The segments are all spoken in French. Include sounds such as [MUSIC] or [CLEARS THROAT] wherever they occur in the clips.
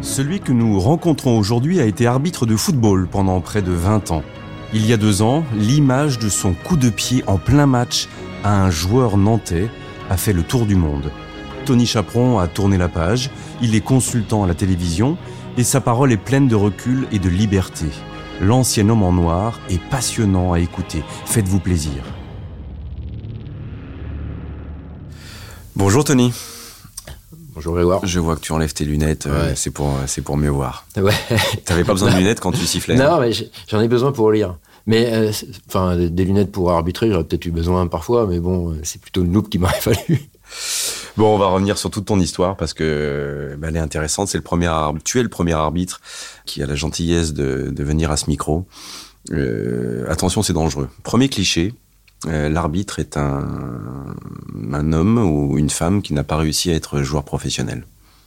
Celui que nous rencontrons aujourd'hui a été arbitre de football pendant près de 20 ans. Il y a deux ans, l'image de son coup de pied en plein match à un joueur nantais a fait le tour du monde. Tony Chaperon a tourné la page, il est consultant à la télévision et sa parole est pleine de recul et de liberté. L'ancien homme en noir est passionnant à écouter. Faites-vous plaisir. Bonjour Tony. Je vois que tu enlèves tes lunettes, euh, c'est pour, c'est pour mieux voir. Ouais. T'avais pas besoin de [LAUGHS] lunettes quand tu sifflais non, mais j'ai- j'en ai besoin pour lire. Mais euh, enfin, des- des lunettes pour arbitrer, j'aurais peut-être eu besoin parfois, mais bon, euh, c'est plutôt le noob qui m'aurait [LAUGHS] fallu. Bon, on va revenir sur toute ton histoire parce que bah, elle est intéressante. C'est le premier arbitre. Tu es le premier arbitre qui a la gentillesse de, de venir à ce micro. Euh, attention, c'est dangereux. Premier cliché. Euh, L'arbitre est un, un homme ou une femme qui n'a pas réussi à être joueur professionnel.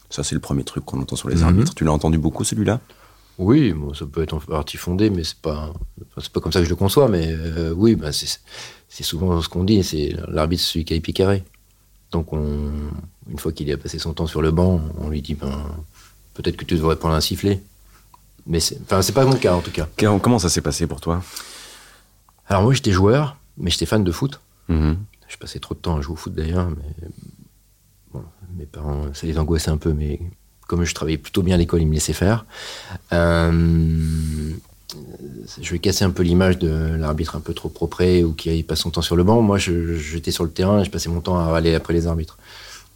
Ça, c'est le premier truc qu'on entend sur les Mhm. arbitres. Tu l'as entendu beaucoup, celui-là? Oui, bon, ça peut être en partie fondé, mais c'est pas, c'est pas comme ça que je le conçois. Mais euh, oui, bah, c'est c'est souvent ce qu'on dit. C'est l'arbitre, c'est celui qui a carrés. Donc, on, une fois qu'il a passé son temps sur le banc, on lui dit, ben, peut-être que tu devrais prendre un sifflet. Mais c'est, c'est pas mon cas en tout cas. Comment ça s'est passé pour toi? Alors moi, j'étais joueur, mais j'étais fan de foot. Mhm. Je passais trop de temps à jouer au foot d'ailleurs, mais bon, mes parents, ça les angoissait un peu, mais comme je travaillais plutôt bien à l'école, ils me laissaient faire. Euh, je vais casser un peu l'image de l'arbitre un peu trop propre ou qui passe son temps sur le banc. Moi, j'étais sur le terrain et je passais mon temps à aller après les arbitres.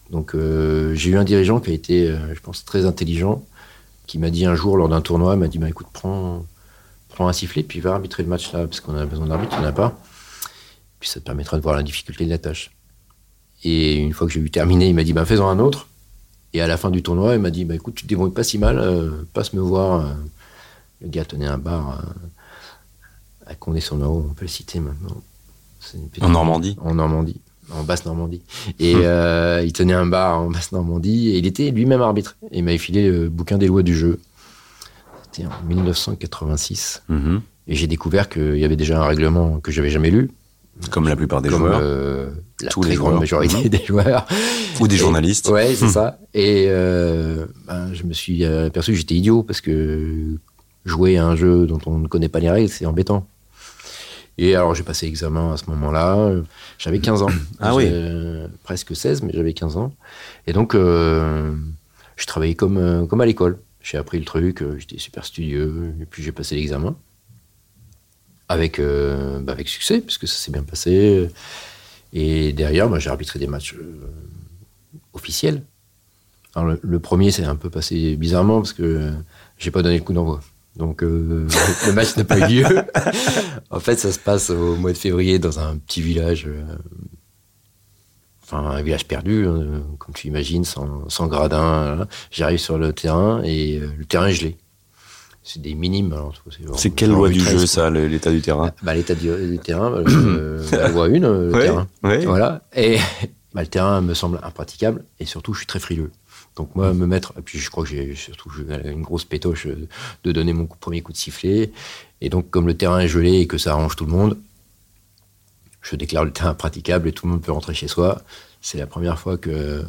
Donc, euh, j'ai eu un dirigeant qui a été, euh, je pense, très intelligent, qui m'a dit un jour lors d'un tournoi, m'a dit, bah, écoute, prends, prends un sifflet, puis va arbitrer le match là, parce qu'on a besoin d'arbitre, il n'y en a pas. Puis ça te permettra de voir la difficulté de la tâche. Et une fois que j'ai eu terminé, il m'a dit bah, fais-en un autre. Et à la fin du tournoi, il m'a dit bah, écoute, tu te débrouilles pas si mal, euh, passe me voir. euh. Le gars tenait un bar euh, à Condé-sur-Nord, on peut le citer maintenant. Petite- En Normandie En Normandie, en Basse-Normandie. Et euh, il tenait un bar en Basse-Normandie et il était lui-même arbitre. Et il m'avait filé le bouquin des lois du jeu. C'était en 1986. Mhm. Et j'ai découvert qu'il y avait déjà un règlement que j'avais jamais lu. Comme la plupart des comme joueurs. euh, la Tous très les grande joueurs. majorité [LAUGHS] des joueurs. Ou des Et- journalistes. Ouais, c'est Mhm. ça. Et euh, ben, je me suis euh, aperçu que j'étais idiot parce que jouer à un jeu dont on ne connaît pas les règles, c'est embêtant. Et alors j'ai passé l'examen à ce moment-là. euh, J'avais 15 ans. [COUGHS] Ah oui. J'ai- Presque 16, mais j'avais 15 ans. Et donc, euh, je travaillais comme, euh, comme à l'école. J'ai appris le truc, euh, j'étais super studieux, et puis j'ai passé l'examen. Avec, euh, bah, avec succès, puisque ça s'est bien passé. Et derrière, j'ai arbitré des matchs euh, officiels. Le, premier, c'est un peu passé bizarrement, parce que j'ai pas donné le coup d'envoi. Donc, euh, le match n'a pas eu lieu. en fait, ça se passe au mois de février dans un petit village. Enfin, un village perdu, euh, comme tu imagines, sans, sans gradin. là. J'arrive sur le terrain et le terrain est gelé. C'est des minimes. alors, C'est quelle loi du jeu, ça, l'état du terrain bah, L'état du, du terrain, euh, [COUGHS] la loi 1, euh, le Ouais, terrain. ouais. Voilà. Et [LAUGHS] bah, le terrain me semble impraticable et surtout, je suis très frileux. Donc, moi, me mettre. Et puis, je crois que j'ai surtout une grosse pétoche euh, de donner mon coup- premier coup de sifflet. Et donc, comme le terrain est gelé et que ça arrange tout le monde, je déclare le terrain praticable et tout le monde peut rentrer chez soi. C'est la première fois que,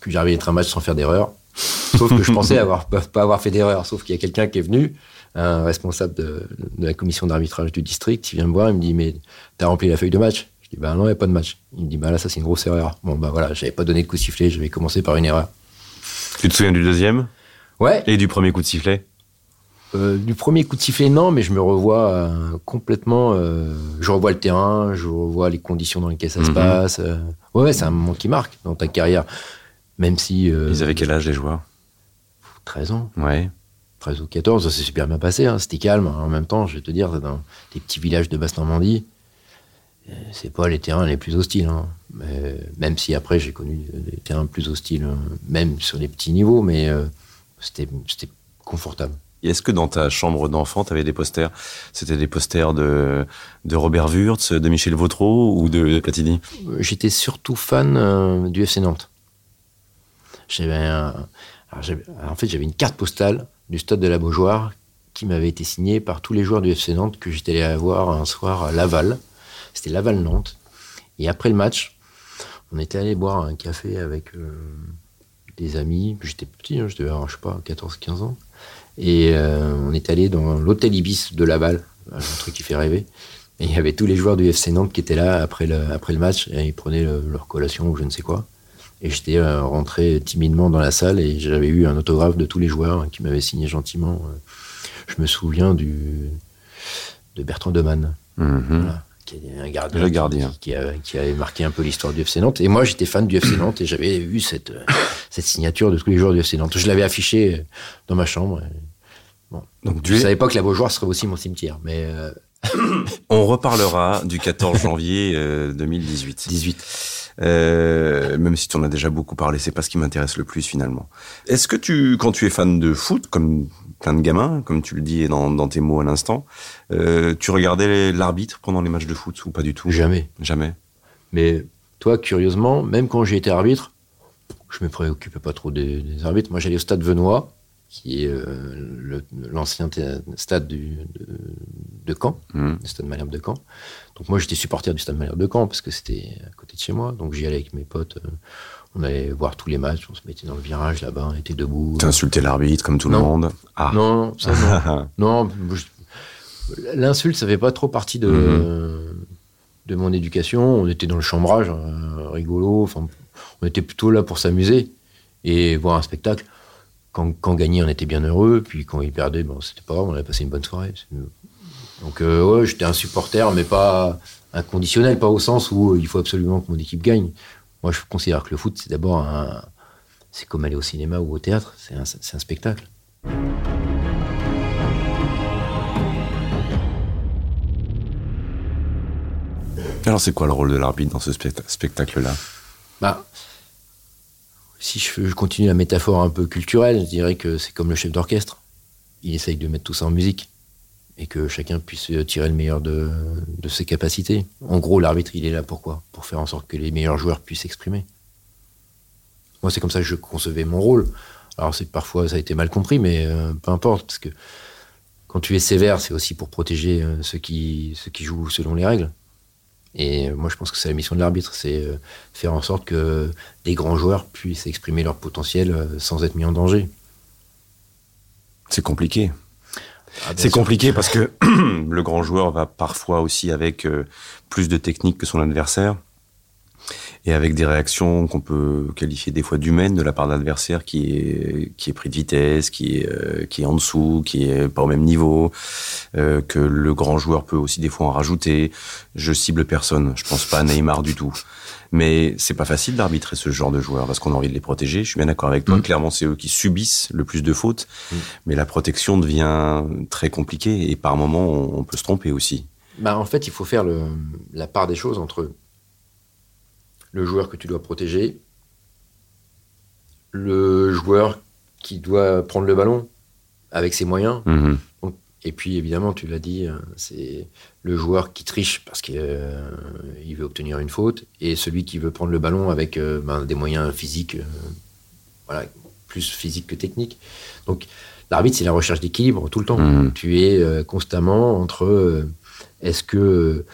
que j'arrive à être un match sans faire d'erreur. Sauf que je pensais avoir, pas avoir fait d'erreur. Sauf qu'il y a quelqu'un qui est venu, un responsable de, de la commission d'arbitrage du district, il vient me voir, il me dit Mais t'as rempli la feuille de match? Je dis Bah non, il n'y a pas de match. Il me dit Bah là, ça, c'est une grosse erreur. Bon, bah voilà, j'avais pas donné de coup de sifflet, j'avais commencé par une erreur. Tu te souviens du deuxième? Ouais, Et du premier coup de sifflet? Euh, du premier coup de sifflet, non, mais je me revois euh, complètement. euh, je revois le terrain, je revois les conditions dans lesquelles ça se Mhm. passe. ouais, ouais, c'est un moment qui marque dans ta carrière. Même si. euh, Ils avaient quel âge, les joueurs? 13 ans, Ouais. 13 ou 14, ça s'est super bien passé. hein, C'était calme. En même temps, je vais te dire, dans des petits villages de Basse-Normandie, euh, c'est pas les terrains les plus hostiles. hein. Mais, même si après, j'ai connu des terrains plus hostiles, euh, même sur les petits niveaux, mais euh, c'était c'était confortable. Est-ce que dans ta chambre d'enfant, tu avais des posters? C'était des posters de, de Robert Wurtz, de Michel Vautreau ou de Platini? J'étais surtout fan euh, du FC Nantes. J'avais en fait, j'avais une carte postale du stade de la Beaujoire qui m'avait été signée par tous les joueurs du FC Nantes que j'étais allé voir un soir à Laval. C'était Laval-Nantes. Et après le match, on était allé boire un café avec euh, des amis. J'étais petit, hein, je devais je sais pas, 14-15 ans. Et euh, on est allé dans l'hôtel Ibis de Laval, un truc qui fait rêver. Et il y avait tous les joueurs du FC Nantes qui étaient là après le, après le match, et ils prenaient leur collation ou je ne sais quoi. Et j'étais euh, rentré timidement dans la salle et j'avais eu un autographe de tous les joueurs qui m'avaient signé gentiment. Je me souviens du, de Bertrand Demann. Mhm qui est un gardien, gardien. Qui, qui, avait marqué un peu l'histoire du FC Nantes. Et moi, j'étais fan du FC [CLEARS THROAT] Nantes et j'avais vu cette, cette signature de tous les joueurs du FC Nantes. Je l'avais affiché dans ma chambre. Bon. Donc, je ne savais pas que la Beaujoire serait aussi mon cimetière. Mais euh, [COUGHS] On reparlera du 14 janvier 2018. Euh, 18. Euh, même si tu en as déjà beaucoup parlé, c'est pas ce qui m'intéresse le plus finalement. Est-ce que tu, quand tu es fan de foot, comme plein de gamins, comme tu le dis dans, dans tes mots à l'instant, euh, tu regardais l'arbitre pendant les matchs de foot ou pas du tout? Jamais. Jamais. Mais toi, curieusement, même quand j'ai été arbitre, je me préoccupais pas trop des, des arbitres. Moi, j'allais au stade Venois, qui est euh, l'ancien stade du, de, Caen, mmh. le stade Malherbe de Caen. Donc moi j'étais supporter du stade Malherbe de Caen parce que c'était à côté de chez moi. Donc j'y allais avec mes potes. Euh, on allait voir tous les matchs, on se mettait dans le virage là-bas, on était debout. T'insultais l'arbitre comme tout le monde ah. Non, ça non. [LAUGHS] non L'insulte, ça fait pas trop partie de, mmh. de mon éducation. On était dans le chambrage, euh, rigolo. Enfin, on était plutôt là pour s'amuser et voir un spectacle quand, quand gagnait, on était bien heureux. Puis quand il perdait, bon, c'était pas grave, on avait passé une bonne soirée. Donc, euh, ouais, j'étais un supporter, mais pas inconditionnel, pas au sens où euh, il faut absolument que mon équipe gagne. Moi, je considère que le foot, c'est d'abord un. C'est comme aller au cinéma ou au théâtre, c'est un, un spectacle. Alors, c'est quoi le rôle de l'arbitre dans ce spectacle-là? Bah, si je, continue la métaphore un peu culturelle, je dirais que c'est comme le chef d'orchestre. Il essaye de mettre tout ça en musique et que chacun puisse tirer le meilleur de, ses capacités. En gros, l'arbitre, il est là pourquoi? Pour faire en sorte que les meilleurs joueurs puissent s'exprimer. Moi, c'est comme ça que je concevais mon rôle. Alors, c'est parfois ça a été mal compris, mais euh, peu importe, parce que quand tu es sévère, c'est aussi pour protéger euh, ceux qui ceux qui jouent selon les règles. Et moi, je pense que c'est la mission de l'arbitre, c'est euh, faire en sorte que des grands joueurs puissent exprimer leur potentiel euh, sans être mis en danger. C'est compliqué. Ah, c'est compliqué parce que [CLEARS THROAT] le grand joueur va parfois aussi avec euh, plus de technique que son adversaire et avec des réactions qu'on peut qualifier des fois d'humaines de la part de l'adversaire qui est qui est pris de vitesse, qui est euh, qui est en dessous, qui est pas au même niveau, euh, que le grand joueur peut aussi des fois en rajouter. Je cible personne, je pense pas à Neymar du tout. Mais c'est pas facile d'arbitrer ce genre de joueurs parce qu'on a envie de les protéger. Je suis bien d'accord avec toi. Mm. Clairement, c'est eux qui subissent le plus de fautes, mm. mais la protection devient très compliquée et par moments on, peut se tromper aussi. Bah en fait, il faut faire le, la part des choses entre le joueur que tu dois protéger, le joueur qui doit prendre le ballon avec ses moyens. Mhm. et puis évidemment, tu l'as dit, hein, c'est le joueur qui triche parce qu'il euh, veut obtenir une faute et celui qui veut prendre le ballon avec euh, ben, des moyens physiques, euh, voilà, plus physiques que techniques. Donc l'arbitre, c'est la recherche d'équilibre tout le temps. Mhm. Tu es constamment entre est-ce que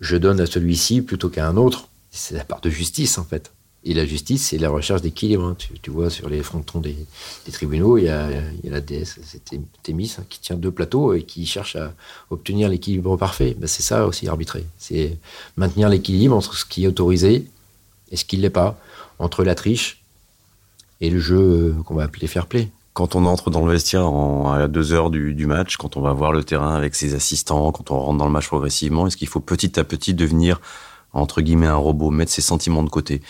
je donne à celui-ci plutôt qu'à un autre? C'est la part de justice en fait. Et la justice, c'est la recherche d'équilibre. Hein. Tu, vois, sur les frontons des, tribunaux, il y, a, la déesse, c'est Thémis, hein, qui tient deux plateaux et qui cherche à obtenir l'équilibre parfait. Ben, c'est ça aussi arbitrer. C'est maintenir l'équilibre entre ce qui est autorisé et ce qui ne l'est pas, entre la triche et le jeu euh, qu'on va appeler fair play. Quand on entre dans le vestiaire à deux heures du, match, quand on va voir le terrain avec ses assistants, quand on rentre dans le match progressivement, est-ce qu'il faut petit à petit devenir entre guillemets, un robot, mettre ses sentiments de côté.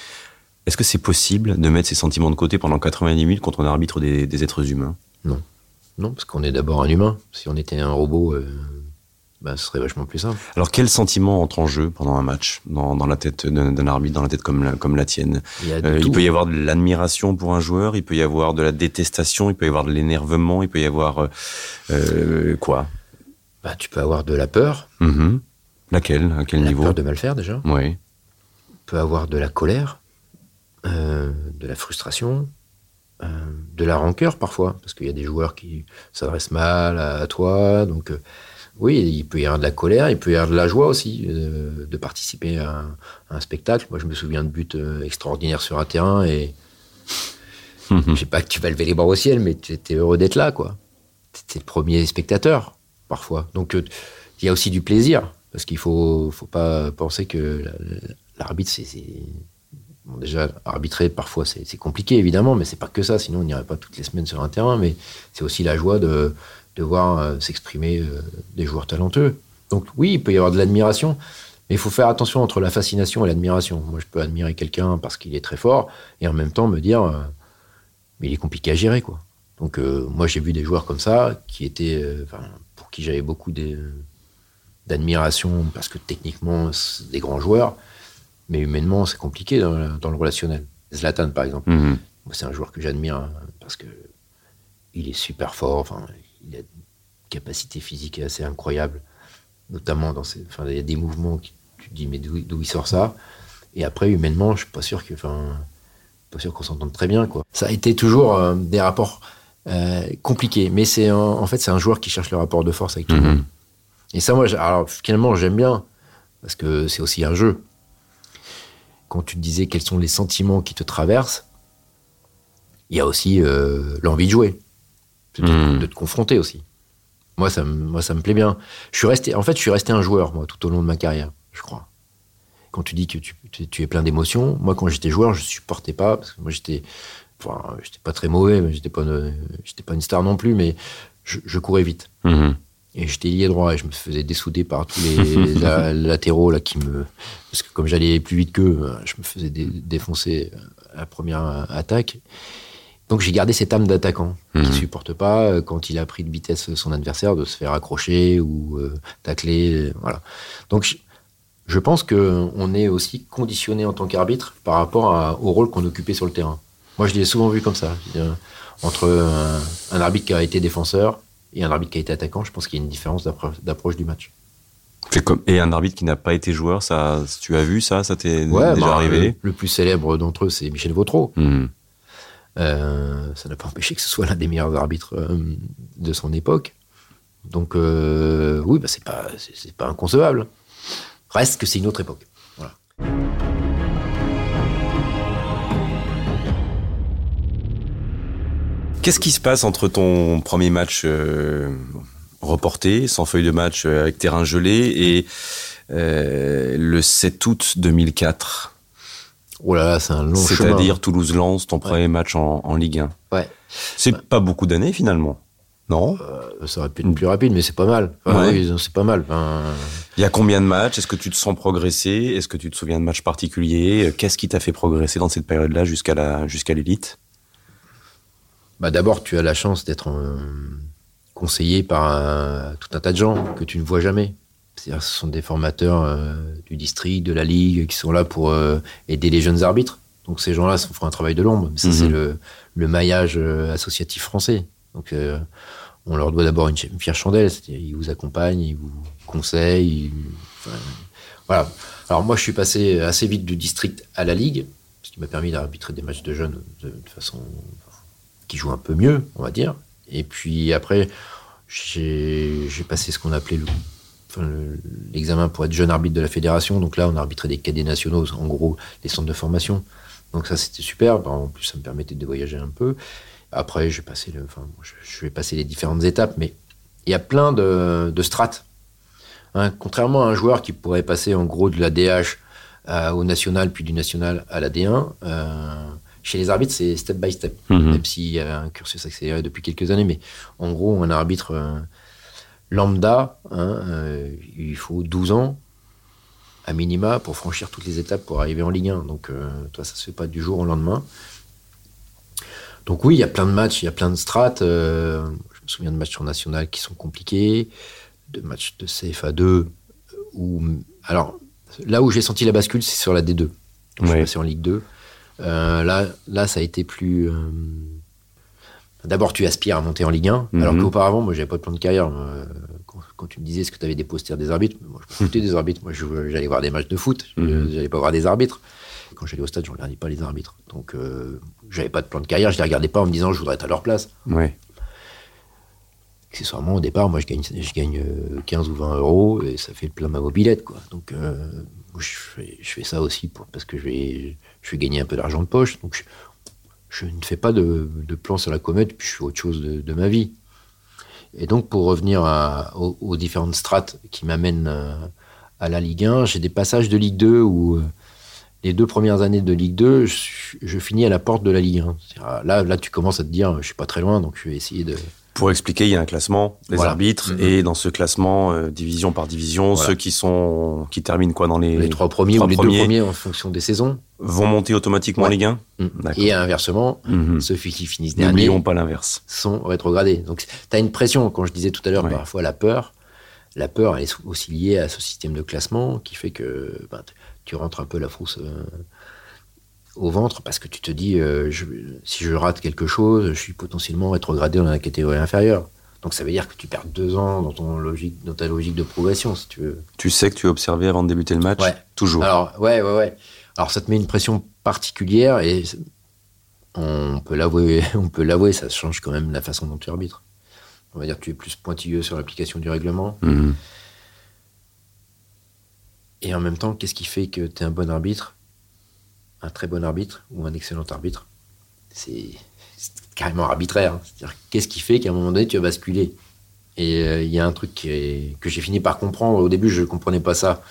Est-ce que c'est possible de mettre ses sentiments de côté pendant 90 minutes quand on arbitre des, des êtres humains? Non. Non, parce qu'on est d'abord un humain. Si on était un robot, euh, bah, ce serait vachement plus simple. Alors, quel sentiment entre en jeu pendant un match, dans, dans la tête d'un arbitre, dans la tête comme la, comme la tienne? Il, Euh. Il peut y avoir de l'admiration pour un joueur, il peut y avoir de la détestation, il peut y avoir de l'énervement, il peut y avoir euh, euh, quoi? Bah, tu peux avoir de la peur, Mhm. Laquelle? À quel la niveau? peur de mal faire déjà. Oui. Tu peux avoir de la colère, euh, de la frustration, euh, de la rancœur parfois, parce qu'il y a des joueurs qui s'adressent mal à, à toi. Donc, euh, oui, il peut y avoir de la colère, il peut y avoir de la joie aussi de participer à un, à un spectacle. Moi, je me souviens de buts extraordinaires sur un terrain et [LAUGHS] je sais pas que tu vas lever les bras au ciel, mais tu étais heureux d'être là, quoi. T'étais le premier spectateur, parfois. Donc, il y a aussi du plaisir, parce qu'il faut, faut pas penser que la- l'arbitre, c'est. Bon, déjà, arbitrer, parfois, c'est compliqué, évidemment, mais c'est pas que ça, sinon on n'irait pas toutes les semaines sur un terrain, mais c'est aussi la joie de, de voir euh, s'exprimer euh, des joueurs talentueux. Donc, oui, il peut y avoir de l'admiration, mais il faut faire attention entre la fascination et l'admiration. Moi, je peux admirer quelqu'un parce qu'il est très fort, et en même temps me dire, euh, mais il est compliqué à gérer, quoi. Donc, moi, j'ai vu des joueurs comme ça, qui étaient, pour qui j'avais beaucoup de- d'admiration, parce que techniquement, c'est des grands joueurs, mais humainement, c'est compliqué dans, le relationnel. Zlatan, par exemple, Mhm. c'est un joueur que j'admire hein, parce que il est super fort, enfin, il a une capacité physique assez incroyable, notamment dans ses, enfin, il y a des mouvements qui tu te dis mais d'où il sort ça? Et après, humainement, je suis pas sûr que, enfin, pas sûr qu'on s'entende très bien, quoi. Ça a été toujours euh, des rapports euh, compliqués, mais c'est en fait c'est un joueur qui cherche le rapport de force avec tout le Mhm. monde. Et ça, moi, alors finalement, j'aime bien parce que c'est aussi un jeu. Quand tu te disais quels sont les sentiments qui te traversent, il y a aussi euh, l'envie de jouer, de, te- Mhm. de te confronter aussi. Moi ça, me, moi, ça me plaît bien. Je suis resté, en fait, je suis resté un joueur, moi, tout au long de ma carrière, je crois. Quand tu dis que tu, tu- tu es plein d'émotions, moi, quand j'étais joueur, je supportais pas, parce que moi, j'étais, enfin, j'étais pas très mauvais, mais j'étais pas, une, pas une star non plus, mais je, je courais vite. Mhm. Et j'étais lié droit et je me faisais dessouder par tous les [LAUGHS] la- latéraux là qui me parce que comme j'allais plus vite qu'eux, euh, je me faisais dé- défoncer à la première euh, attaque. Donc j'ai gardé cette âme d'attaquant Mhm. qui supporte pas euh, quand il a pris de vitesse son adversaire de se faire accrocher ou euh, tacler, euh, voilà. Donc je, je pense que on est aussi conditionné en tant qu'arbitre par rapport à- au rôle qu'on occupait sur le terrain. Moi je l'ai souvent vu comme ça, entre un, un arbitre qui a été défenseur et un arbitre qui a été attaquant, je pense qu'il y a une différence d'appro- d'approche du match. Comme et un arbitre qui n'a pas été joueur, ça, tu as vu ça, ça t'est déjà bah, arrivé? le, le plus célèbre d'entre eux, c'est Michel Vautreau. Mhm. Euh, ça n'a pas empêché que ce soit l'un des meilleurs arbitres euh, de son époque. Donc euh, oui, bah, c'est pas, inconcevable. Reste que c'est une autre époque. Voilà. Qu'est-ce qui se passe entre ton premier match euh, reporté, sans feuille de match euh, avec terrain gelé, et euh, le 7 août 2004 Oh là là, c'est un long chemin. C'est-à-dire Toulouse-Lens, ton premier match en, en Ligue 1. Ouais. C'est pas beaucoup d'années finalement. Non? Euh, ça aurait pu être plus rapide, mais c'est pas mal. Enfin, Ouais. oui, c'est pas mal. Enfin, Il y a combien de matchs? Est-ce que tu te sens progresser? Est-ce que tu te souviens de matchs particuliers? Qu'est-ce qui t'a fait progresser dans cette période-là jusqu'à l'élite? Bah d'abord, tu as la chance d'être conseillé par un- tout un tas de gens que tu ne vois jamais. C'est-à-dire, ce sont des formateurs euh, du district, de la ligue, qui sont là pour euh, aider les jeunes arbitres. Donc ces gens-là font un travail de l'ombre. Ça, Mhm. c'est le, le maillage euh, associatif français. Donc euh, on leur doit d'abord une, une fière chandelle. Ils vous accompagnent, ils vous conseillent. ils- enfin, voilà. Alors moi, je suis passé assez vite du district à la ligue, ce qui m'a permis d'arbitrer des matchs de jeunes de, de façon qui joue un peu mieux, on va dire. Et puis après, j'ai passé ce qu'on appelait l'examen pour être jeune arbitre de la fédération. Donc là, on arbitrait des cadets nationaux, en gros, les centres de formation. Donc ça, c'était super. En plus, ça me permettait de voyager un peu. Après, j'ai passé enfin, je, vais passer les différentes étapes, mais il y a plein de, strates. Hein, contrairement à un joueur qui pourrait passer en gros de la DH à- au national, puis du national à la D1, euh, chez les arbitres, c'est step by step Mhm. même s'il y a un cursus accéléré depuis quelques années. Mais en gros, un arbitre euh, lambda, hein, euh, il faut 12 ans à minima pour franchir toutes les étapes pour arriver en Ligue 1. Donc, euh, toi, ça se fait pas du jour au lendemain. Donc oui, il y a plein de matchs, il y a plein de strates. euh, je me souviens de matchs en national qui sont compliqués. de matchs de CFA 2 où, alors, là où j'ai senti la bascule, c'est sur la D2. Donc, Je suis passé en Ligue 2. Euh, là, là, ça a été plus. euh, D'abord, tu aspires à monter en Ligue 1, Mhm. alors qu'auparavant, moi, j'avais pas de plan de carrière. Quand, quand tu me disais ce que tu avais des posters des arbitres, moi, je me foutais des arbitres. Moi, j'allais voir des matchs de foot, je- Mhm. j'allais pas voir des arbitres. Quand j'allais au stade, je ne regardais pas les arbitres. Donc, euh, j'avais pas de plan de carrière, je les regardais pas en me disant je voudrais être à leur place. Ouais. Accessoirement, au départ, moi, je gagne, je gagne euh, 15 ou 20 euros et ça fait le plein de ma mobilette, quoi. Donc, euh, je, fais, je fais ça aussi pour, parce que je vais, je vais gagner un peu d'argent de poche. Donc, je, ne fais pas de, plan sur la comète, puis je fais autre chose de, ma vie. Et donc, pour revenir aux, différentes strates qui m'amènent euh, à la Ligue 1, j'ai des passages de Ligue 2 où euh, les deux premières années de Ligue 2, je, finis à la porte de la Ligue 1. C'est-à-dire, Là, là, tu commences à te dire, je suis pas très loin, donc je vais essayer de. Pour expliquer, il y a un classement des Voilà. arbitres Mhm. et dans ce classement, euh, division par division, Voilà. ceux qui sont qui terminent quoi dans les, les trois premiers trois ou les premiers deux premiers en fonction des saisons. vont monter automatiquement en Ouais. Ligue 1. Mm. D'accord. Et inversement, Mhm. ceux qui finissent derniers N'oublions pas l'inverse. sont rétrogradés. Donc tu as une pression, quand je disais tout à l'heure, Ouais. parfois la peur. La peur, elle est aussi liée à ce système de classement qui fait que ben, t- tu rentres un peu la frousse euh, au ventre parce que tu te dis, euh, je- si je rate quelque chose, je suis potentiellement rétrogradé dans la catégorie inférieure. Donc ça veut dire que tu perds deux ans dans, ton logique, dans ta logique de progression, si tu veux. Tu sais que tu es observé avant de débuter le match Ouais. Toujours. Alors, ouais, ouais, ouais. Alors, ça te met une pression particulière et on peut l'avouer, [LAUGHS] on peut l'avouer, ça change quand même la façon dont tu arbitres. On va dire que tu es plus pointilleux sur l'application du règlement. Mhm. Et en même temps, qu'est-ce qui fait que tu es un bon arbitre, un très bon arbitre ou un excellent arbitre C'est carrément arbitraire. hein. C'est-à-dire, qu'est-ce qui fait qu'à un moment donné, tu vas basculer? Et euh, il y a un truc qui est- que j'ai fini par comprendre. Au début, je ne comprenais pas ça.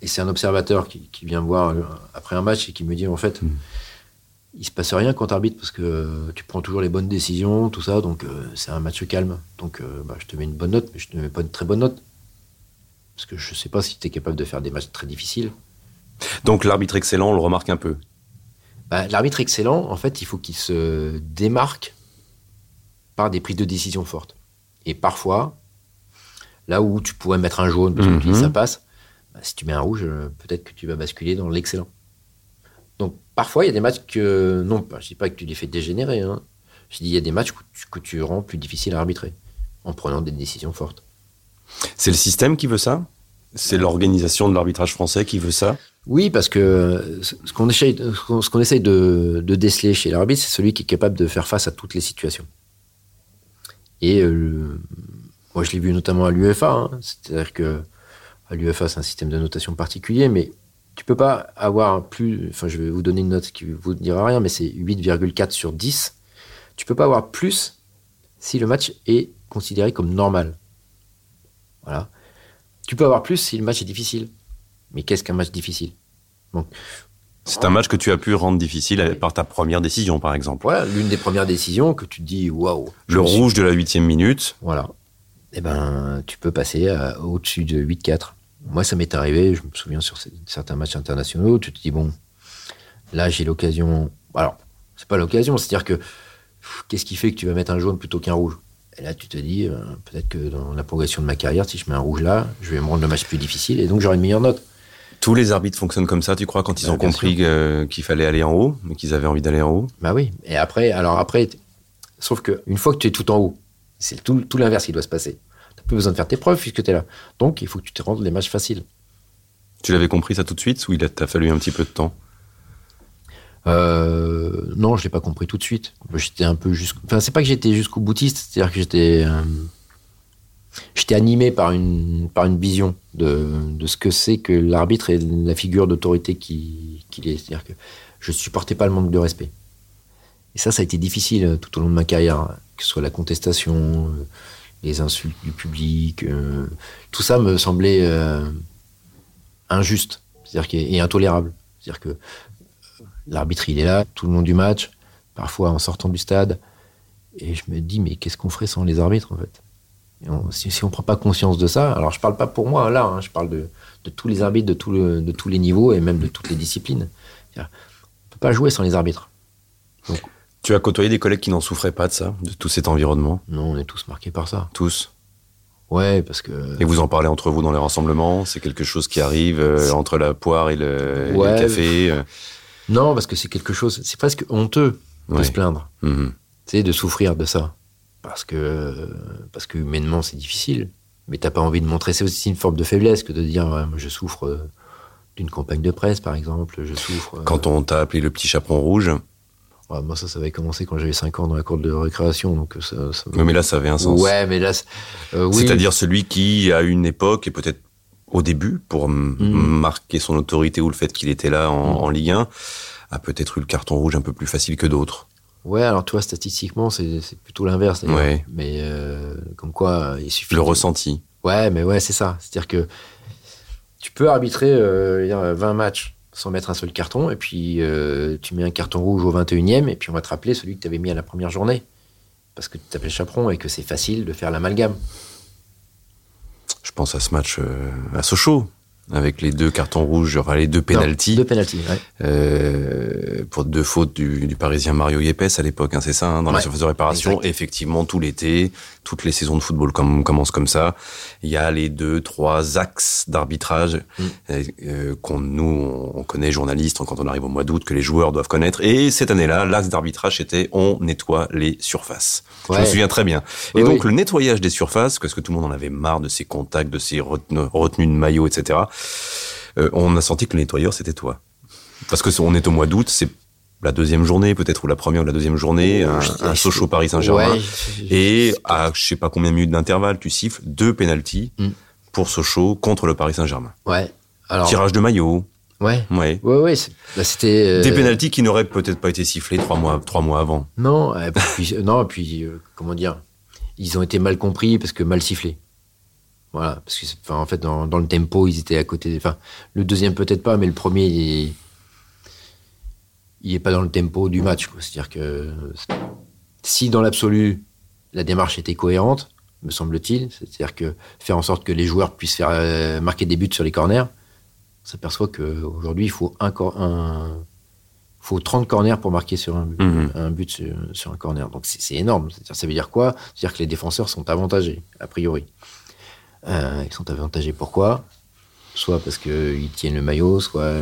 Et c'est un observateur qui, qui vient me voir euh, après un match et qui me dit en fait, Mm. il se passe rien quand tu arbitres parce que euh, tu prends toujours les bonnes décisions, tout ça. Donc, euh, c'est un match calme. Donc, euh, bah, je te mets une bonne note, mais je te mets pas une très bonne note. Parce que je sais pas si tu es capable de faire des matchs très difficiles. Donc l'arbitre excellent, on le remarque un peu. Bah, L'arbitre excellent, en fait, il faut qu'il se démarque par des prises de décision fortes. Et parfois, là où tu pourrais mettre un jaune, parce que tu dis Mhm. ça passe, bah, si tu mets un rouge, euh, peut-être que tu vas basculer dans l'excellent. Donc parfois, il y a des matchs que, non, bah, je dis pas que tu les fais dégénérer, hein. je dis il y a des matchs que tu, que tu rends plus difficiles à arbitrer, en prenant des décisions fortes. C'est le système qui veut ça? C'est l'organisation de l'arbitrage français qui veut ça Oui, parce que ce qu'on essaye, ce qu'on- essaye de, déceler chez l'arbitre, c'est celui qui est capable de faire face à toutes les situations. Et euh, moi, je l'ai vu notamment à l'UEFA. hein. C'est-à-dire que à l'UEFA, c'est un système de notation particulier, mais tu peux pas avoir plus. Enfin, je vais vous donner une note qui vous dira rien, mais c'est 8,4 sur 10. Tu peux pas avoir plus si le match est considéré comme normal. Voilà. Tu peux avoir plus si le match est difficile. Mais qu'est-ce qu'un match difficile? C'est un match que tu as pu rendre difficile Oui. par ta première décision, par exemple. Voilà, l'une des premières décisions que tu te dis waouh. Le suis- rouge de la huitième minute. Voilà. Eh ben, tu peux passer à- au-dessus de 8-4. Moi, ça m'est arrivé, je me souviens sur certains matchs internationaux, tu te dis bon, là j'ai l'occasion. Alors, c'est pas l'occasion, c'est-à-dire que pff, qu'est-ce qui fait que tu vas mettre un jaune plutôt qu'un rouge? Et là, tu te dis euh, peut-être que dans la progression de ma carrière, si je mets un rouge là, je vais me rendre le match plus difficile et donc j'aurai une meilleure note. Tous les arbitres fonctionnent comme ça, tu crois, quand ils Bah, ont compris qu'il fallait aller en haut, mais qu'ils avaient envie d'aller en haut? Bah oui. Et après, alors après, sauf que une fois que tu es tout en haut, c'est tout, tout l'inverse qui doit se passer. T'as plus besoin de faire tes preuves puisque tu es là. Donc, il faut que tu te rendes les matchs faciles. Tu l'avais compris ça tout de suite ou il t'a fallu un petit peu de temps? Euh, non, je l'ai pas compris tout de suite. J'étais un peu jusqu'au. Enfin, c'est pas que j'étais jusqu'au boutiste, c'est-à-dire que j'étais. euh, J'étais animé par une, par une vision de, de ce que c'est que l'arbitre et la figure d'autorité qui- qu'il est. C'est-à-dire que je supportais pas le manque de respect. Et ça, ça a été difficile euh, tout au long de ma carrière, que ce soit la contestation, euh, les insultes du public, tout ça me semblait injuste c'est-à-dire et intolérable. C'est-à-dire que l'arbitre, il est là tout le long du match, parfois en sortant du stade, et je me dis, mais qu'est-ce qu'on ferait sans les arbitres, en fait? Et on- si, si on prend pas conscience de ça, alors je parle pas pour moi, là, hein, je parle de, de tous les arbitres, de, tout le- de tous les niveaux, et même de toutes les disciplines. On peut pas jouer sans les arbitres. Tu as côtoyé des collègues qui n'en souffraient pas de ça, de tout cet environnement? Non, on est tous marqués par ça. Tous? Ouais, parce que. Et vous en parlez entre vous dans les rassemblements? C'est quelque chose qui arrive euh, entre la poire et le, et le Ouais. café euh. Non, parce que c'est quelque chose. C'est presque honteux de Ouais. se plaindre. Mhm. Tu sais, de souffrir de ça. Parce que, parce que humainement, c'est difficile. Mais t'as pas envie de montrer. C'est aussi une forme de faiblesse que de dire ouais, moi, je souffre euh, d'une campagne de presse, par exemple. Je souffre. euh, Quand on t'a appelé le petit chaperon rouge, ouais, moi, ça, ça avait commencé quand j'avais 5 ans dans la cour de récréation. Donc, ça. ça- oui, mais là, ça avait un sens. Ouais, mais là. c'est- euh, oui. C'est-à-dire celui qui, à une époque, et peut-être au début, pour m- Mhm. marquer son autorité ou le fait qu'il était là en, en Ligue 1, a peut-être eu le carton rouge un peu plus facile que d'autres. Ouais, alors tu vois, statistiquement, c'est plutôt l'inverse. Ouais. Mais euh, comme quoi, il suffit. Le de- ressenti. Ouais, mais ouais, c'est ça. C'est-à-dire que tu peux arbitrer euh, je veux dire, 20 matchs sans mettre un seul carton, et puis euh, tu mets un carton rouge au 21e, et puis on va te rappeler celui que tu avais mis à la première journée. Parce que tu t'appelles chaperon et que c'est facile de faire l'amalgame. Je pense à ce match euh, à Sochaux, avec les deux cartons rouges, enfin les deux pénalties. Deux pénalties, ouais. Euh, pour deux fautes du, du Parisien Mario Yepes à l'époque, hein, c'est ça, hein, dans la Ouais, surface de réparation. exact. Effectivement, tout l'été, toutes les saisons de football com- commencent comme ça. Il y a les deux, trois axes d'arbitrage Mm. euh, euh, qu'on nous on, on connaît journalistes quand on arrive au mois d'août, que les joueurs doivent connaître. Et cette année-là, l'axe d'arbitrage c'était on nettoie les surfaces. Je me souviens très bien. Et Oui, donc oui. le nettoyage des surfaces, parce que tout le monde en avait marre de ces contacts, de ces retenues, retenues de maillot, etc. euh, on a senti que le nettoyeur c'était toi. Parce que on est au mois d'août, c'est la deuxième journée peut-être ou la première ou la deuxième journée, un, Je- un Sochaux Paris Saint-Germain. Ouais, Et à je sais pas combien de minutes d'intervalle, tu siffles deux pénalties Mm. pour Sochaux contre le Paris Saint-Germain. Ouais. Alors, Tirage de maillot, ouais. ouais. Ouais, ouais. bah, C'était. euh, Des pénalties qui n'auraient peut-être pas été sifflés trois mois, trois mois avant. Non, et puis, [LAUGHS] non, et puis euh, comment dire, ils ont été mal compris parce que mal sifflés. Voilà, parce que c'est- enfin, en fait dans, dans le tempo ils étaient à côté. Enfin, le deuxième peut-être pas, mais le premier il il est pas dans le tempo du match. C'est-à-dire que si dans l'absolu la démarche était cohérente, me semble-t-il, c'est-à-dire que faire en sorte que les joueurs puissent faire euh, marquer des buts sur les corners, on s'aperçoit qu'aujourd'hui il faut un, cor- un faut 30 corners pour marquer sur un but, Mhm. un but sur, sur un corner. Donc c'est c'est énorme. C'est-à-dire, ça veut dire quoi? C'est-à-dire que les défenseurs sont avantagés, a priori. Euh, ils sont avantagés pourquoi? Soit parce qu'ils tiennent le maillot, soit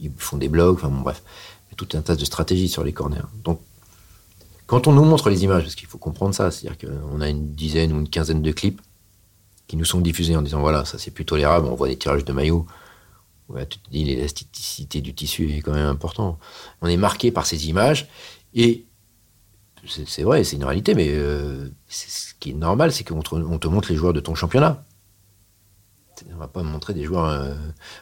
ils, font des blocs, enfin bon, bref. Il y a tout un tas de stratégies sur les corners. Donc, quand on nous montre les images, parce qu'il faut comprendre ça, c'est-à-dire qu'on a une dizaine ou une quinzaine de clips qui nous sont diffusés en disant voilà, ça c'est plus tolérable, on voit des tirages de maillot. Ouais, tu te dis l'élasticité du tissu est quand même important. On est marqué par ces images et c'est vrai, c'est une réalité, mais euh, ce qui est normal, c'est qu'on te, on te montre les joueurs de ton championnat. On va pas montrer des joueurs euh,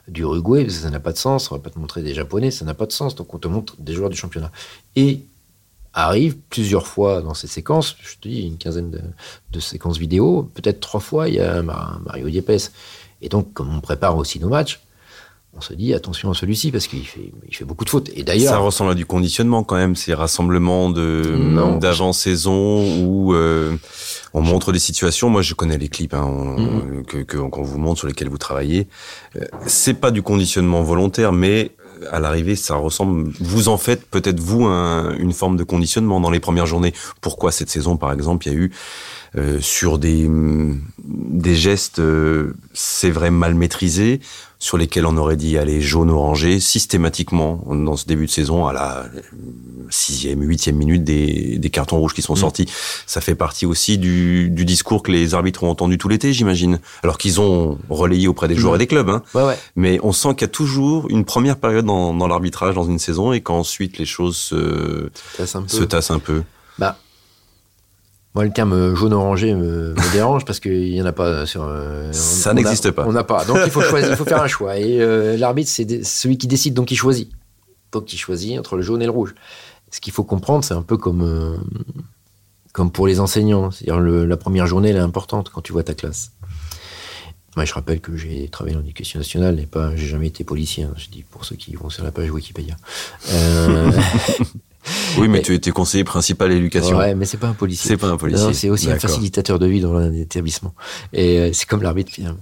du Uruguay, ça n'a pas de sens. On va pas te montrer des Japonais, ça n'a pas de sens. Donc on te montre des joueurs du championnat. Et arrive plusieurs fois dans ces séquences, je te dis une quinzaine de, de séquences vidéo, peut-être trois fois, il y a Mar- Mario Diepes. Et donc, comme on prépare aussi nos matchs, on se dit attention à celui-ci parce qu'il fait, il fait beaucoup de fautes. Et Ça d'ailleurs, ressemble à du conditionnement quand même, ces rassemblements de Non. d'avant-saison où euh, on montre des situations. Moi, je connais les clips hein, on- Mhm. que que- qu'on vous montre sur lesquels vous travaillez. Euh, c'est pas du conditionnement volontaire, mais euh, à l'arrivée, ça ressemble. Vous en faites peut-être vous un- une forme de conditionnement dans les premières journées. Pourquoi cette saison, par exemple, il y a eu euh, sur des des gestes, euh, c'est vrai mal maîtrisés, sur lesquels on aurait dit aller jaune orangé systématiquement dans ce début de saison à la euh, sixième, huitième minute des, des cartons rouges qui sont Mm. sortis. Ça fait partie aussi du, du discours que les arbitres ont entendu tout l'été, j'imagine. Alors qu'ils ont relayé auprès des joueurs Mm. et des clubs. Hein. ouais, ouais. Mais on sent qu'il y a toujours une première période dans, dans l'arbitrage dans une saison et qu'ensuite les choses se, c'est un peu- se tassent un peu. Bah, moi, le terme jaune-orangé me, me [LAUGHS] dérange parce qu'il n'y en a pas sur. euh, on- Ça n'existe pas. On n'a pas. Donc, il faut choisir, il faut faire un [LAUGHS] choix. Et euh, l'arbitre, c'est celui qui décide, donc il choisit. Donc, il choisit entre le jaune et le rouge. Ce qu'il faut comprendre, c'est un peu comme, euh, comme pour les enseignants. C'est-à-dire, le- la première journée, elle est importante quand tu vois ta classe. Moi, je rappelle que j'ai travaillé dans l'éducation nationale et pas, j'ai jamais été policier. hein. Je dis pour ceux qui vont sur la page Wikipédia. Euh, [LAUGHS] Oui, mais Mais- tu étais conseiller principal à l'éducation. Ouais, mais c'est pas un policier. C'est pas un policier. Non, c'est aussi un facilitateur de vie dans un établissement. Et euh, c'est comme l'arbitre finalement.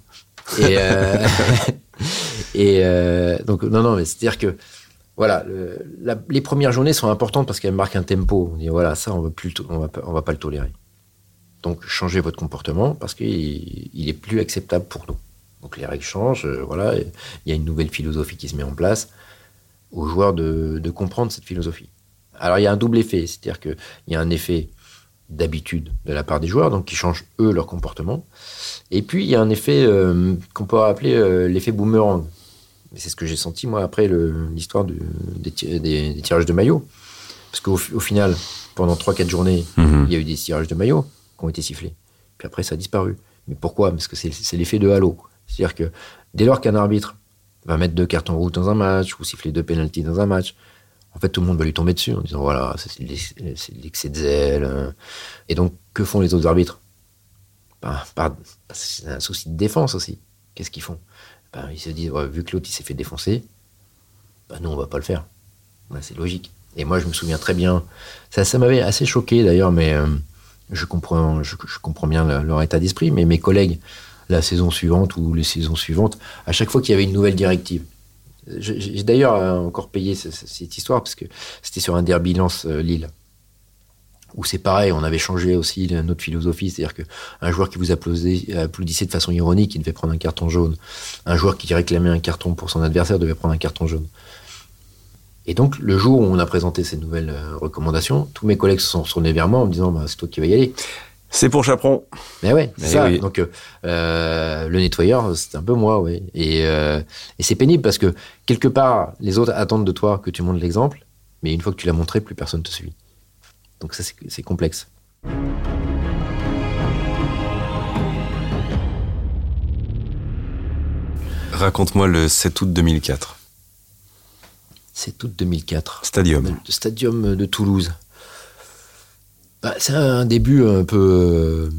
Et, euh, [LAUGHS] et euh, donc non, non, mais c'est-à-dire que voilà, le- la- les premières journées sont importantes parce qu'elles marquent un tempo. On dit voilà, ça on va plus, on va, pas- on va pas le tolérer. donc changez votre comportement parce qu'il il est plus acceptable pour nous. Donc les règles changent, euh, voilà, il y a une nouvelle philosophie qui se met en place aux joueurs de, de comprendre cette philosophie. Alors il y a un double effet, c'est-à-dire qu'il y a un effet d'habitude de la part des joueurs, donc qui changent eux leur comportement. Et puis il y a un effet euh, qu'on peut appeler euh, l'effet boomerang. C'est ce que j'ai senti moi après l'histoire des, ti- des- des tirages de maillots. Parce qu'au au final, pendant 3-4 journées, Mhm. il y a eu des tirages de maillots qui ont été sifflés. Puis après, ça a disparu. Mais pourquoi? Parce que c'est c'est l'effet de halo. C'est-à-dire que dès lors qu'un arbitre va mettre deux cartons rouges dans un match ou siffler deux pénalties dans un match, en fait, tout le monde va lui tomber dessus en disant voilà, c'est de l'excès de zèle. euh. Et donc, que font les autres arbitres? Ben, C'est un souci de défense aussi. Qu'est-ce qu'ils font? Ben, Ils se disent vu que l'autre s'est fait défoncer, ben, nous, on va pas le faire. C'est logique. Et moi, je me souviens très bien. Ça, m'avait assez choqué d'ailleurs, mais euh, je, comprends, bien le- leur état d'esprit. Mais mes collègues, la saison suivante ou les saisons suivantes, à chaque fois qu'il y avait une nouvelle directive, j'ai d'ailleurs euh, encore payé ce- ce- cette histoire parce que c'était sur un derby Lens-Lille. Où c'est pareil, on avait changé aussi notre philosophie, c'est-à-dire qu'un joueur qui vous applaudissait, applaudissait de façon ironique, il devait prendre un carton jaune. Un joueur qui réclamait un carton pour son adversaire devait prendre un carton jaune. Et donc, le jour où on a présenté ces nouvelles euh, recommandations, tous mes collègues se sont retournés vers moi en me disant bah, c'est toi qui vas y aller. C'est pour Chaperon. Mais ouais, c'est Eh ça. oui. Donc, euh, euh, le nettoyeur, c'est un peu moi, oui. Et, euh, et c'est pénible parce que quelque part, les autres attendent de toi que tu montres l'exemple, mais une fois que tu l'as montré, plus personne te suit. Donc, ça, c'est complexe. Raconte-moi le 7 août 2004. C'est août 2004. Stadium. Le stadium de Toulouse. Bah, c'est un début un peu. euh,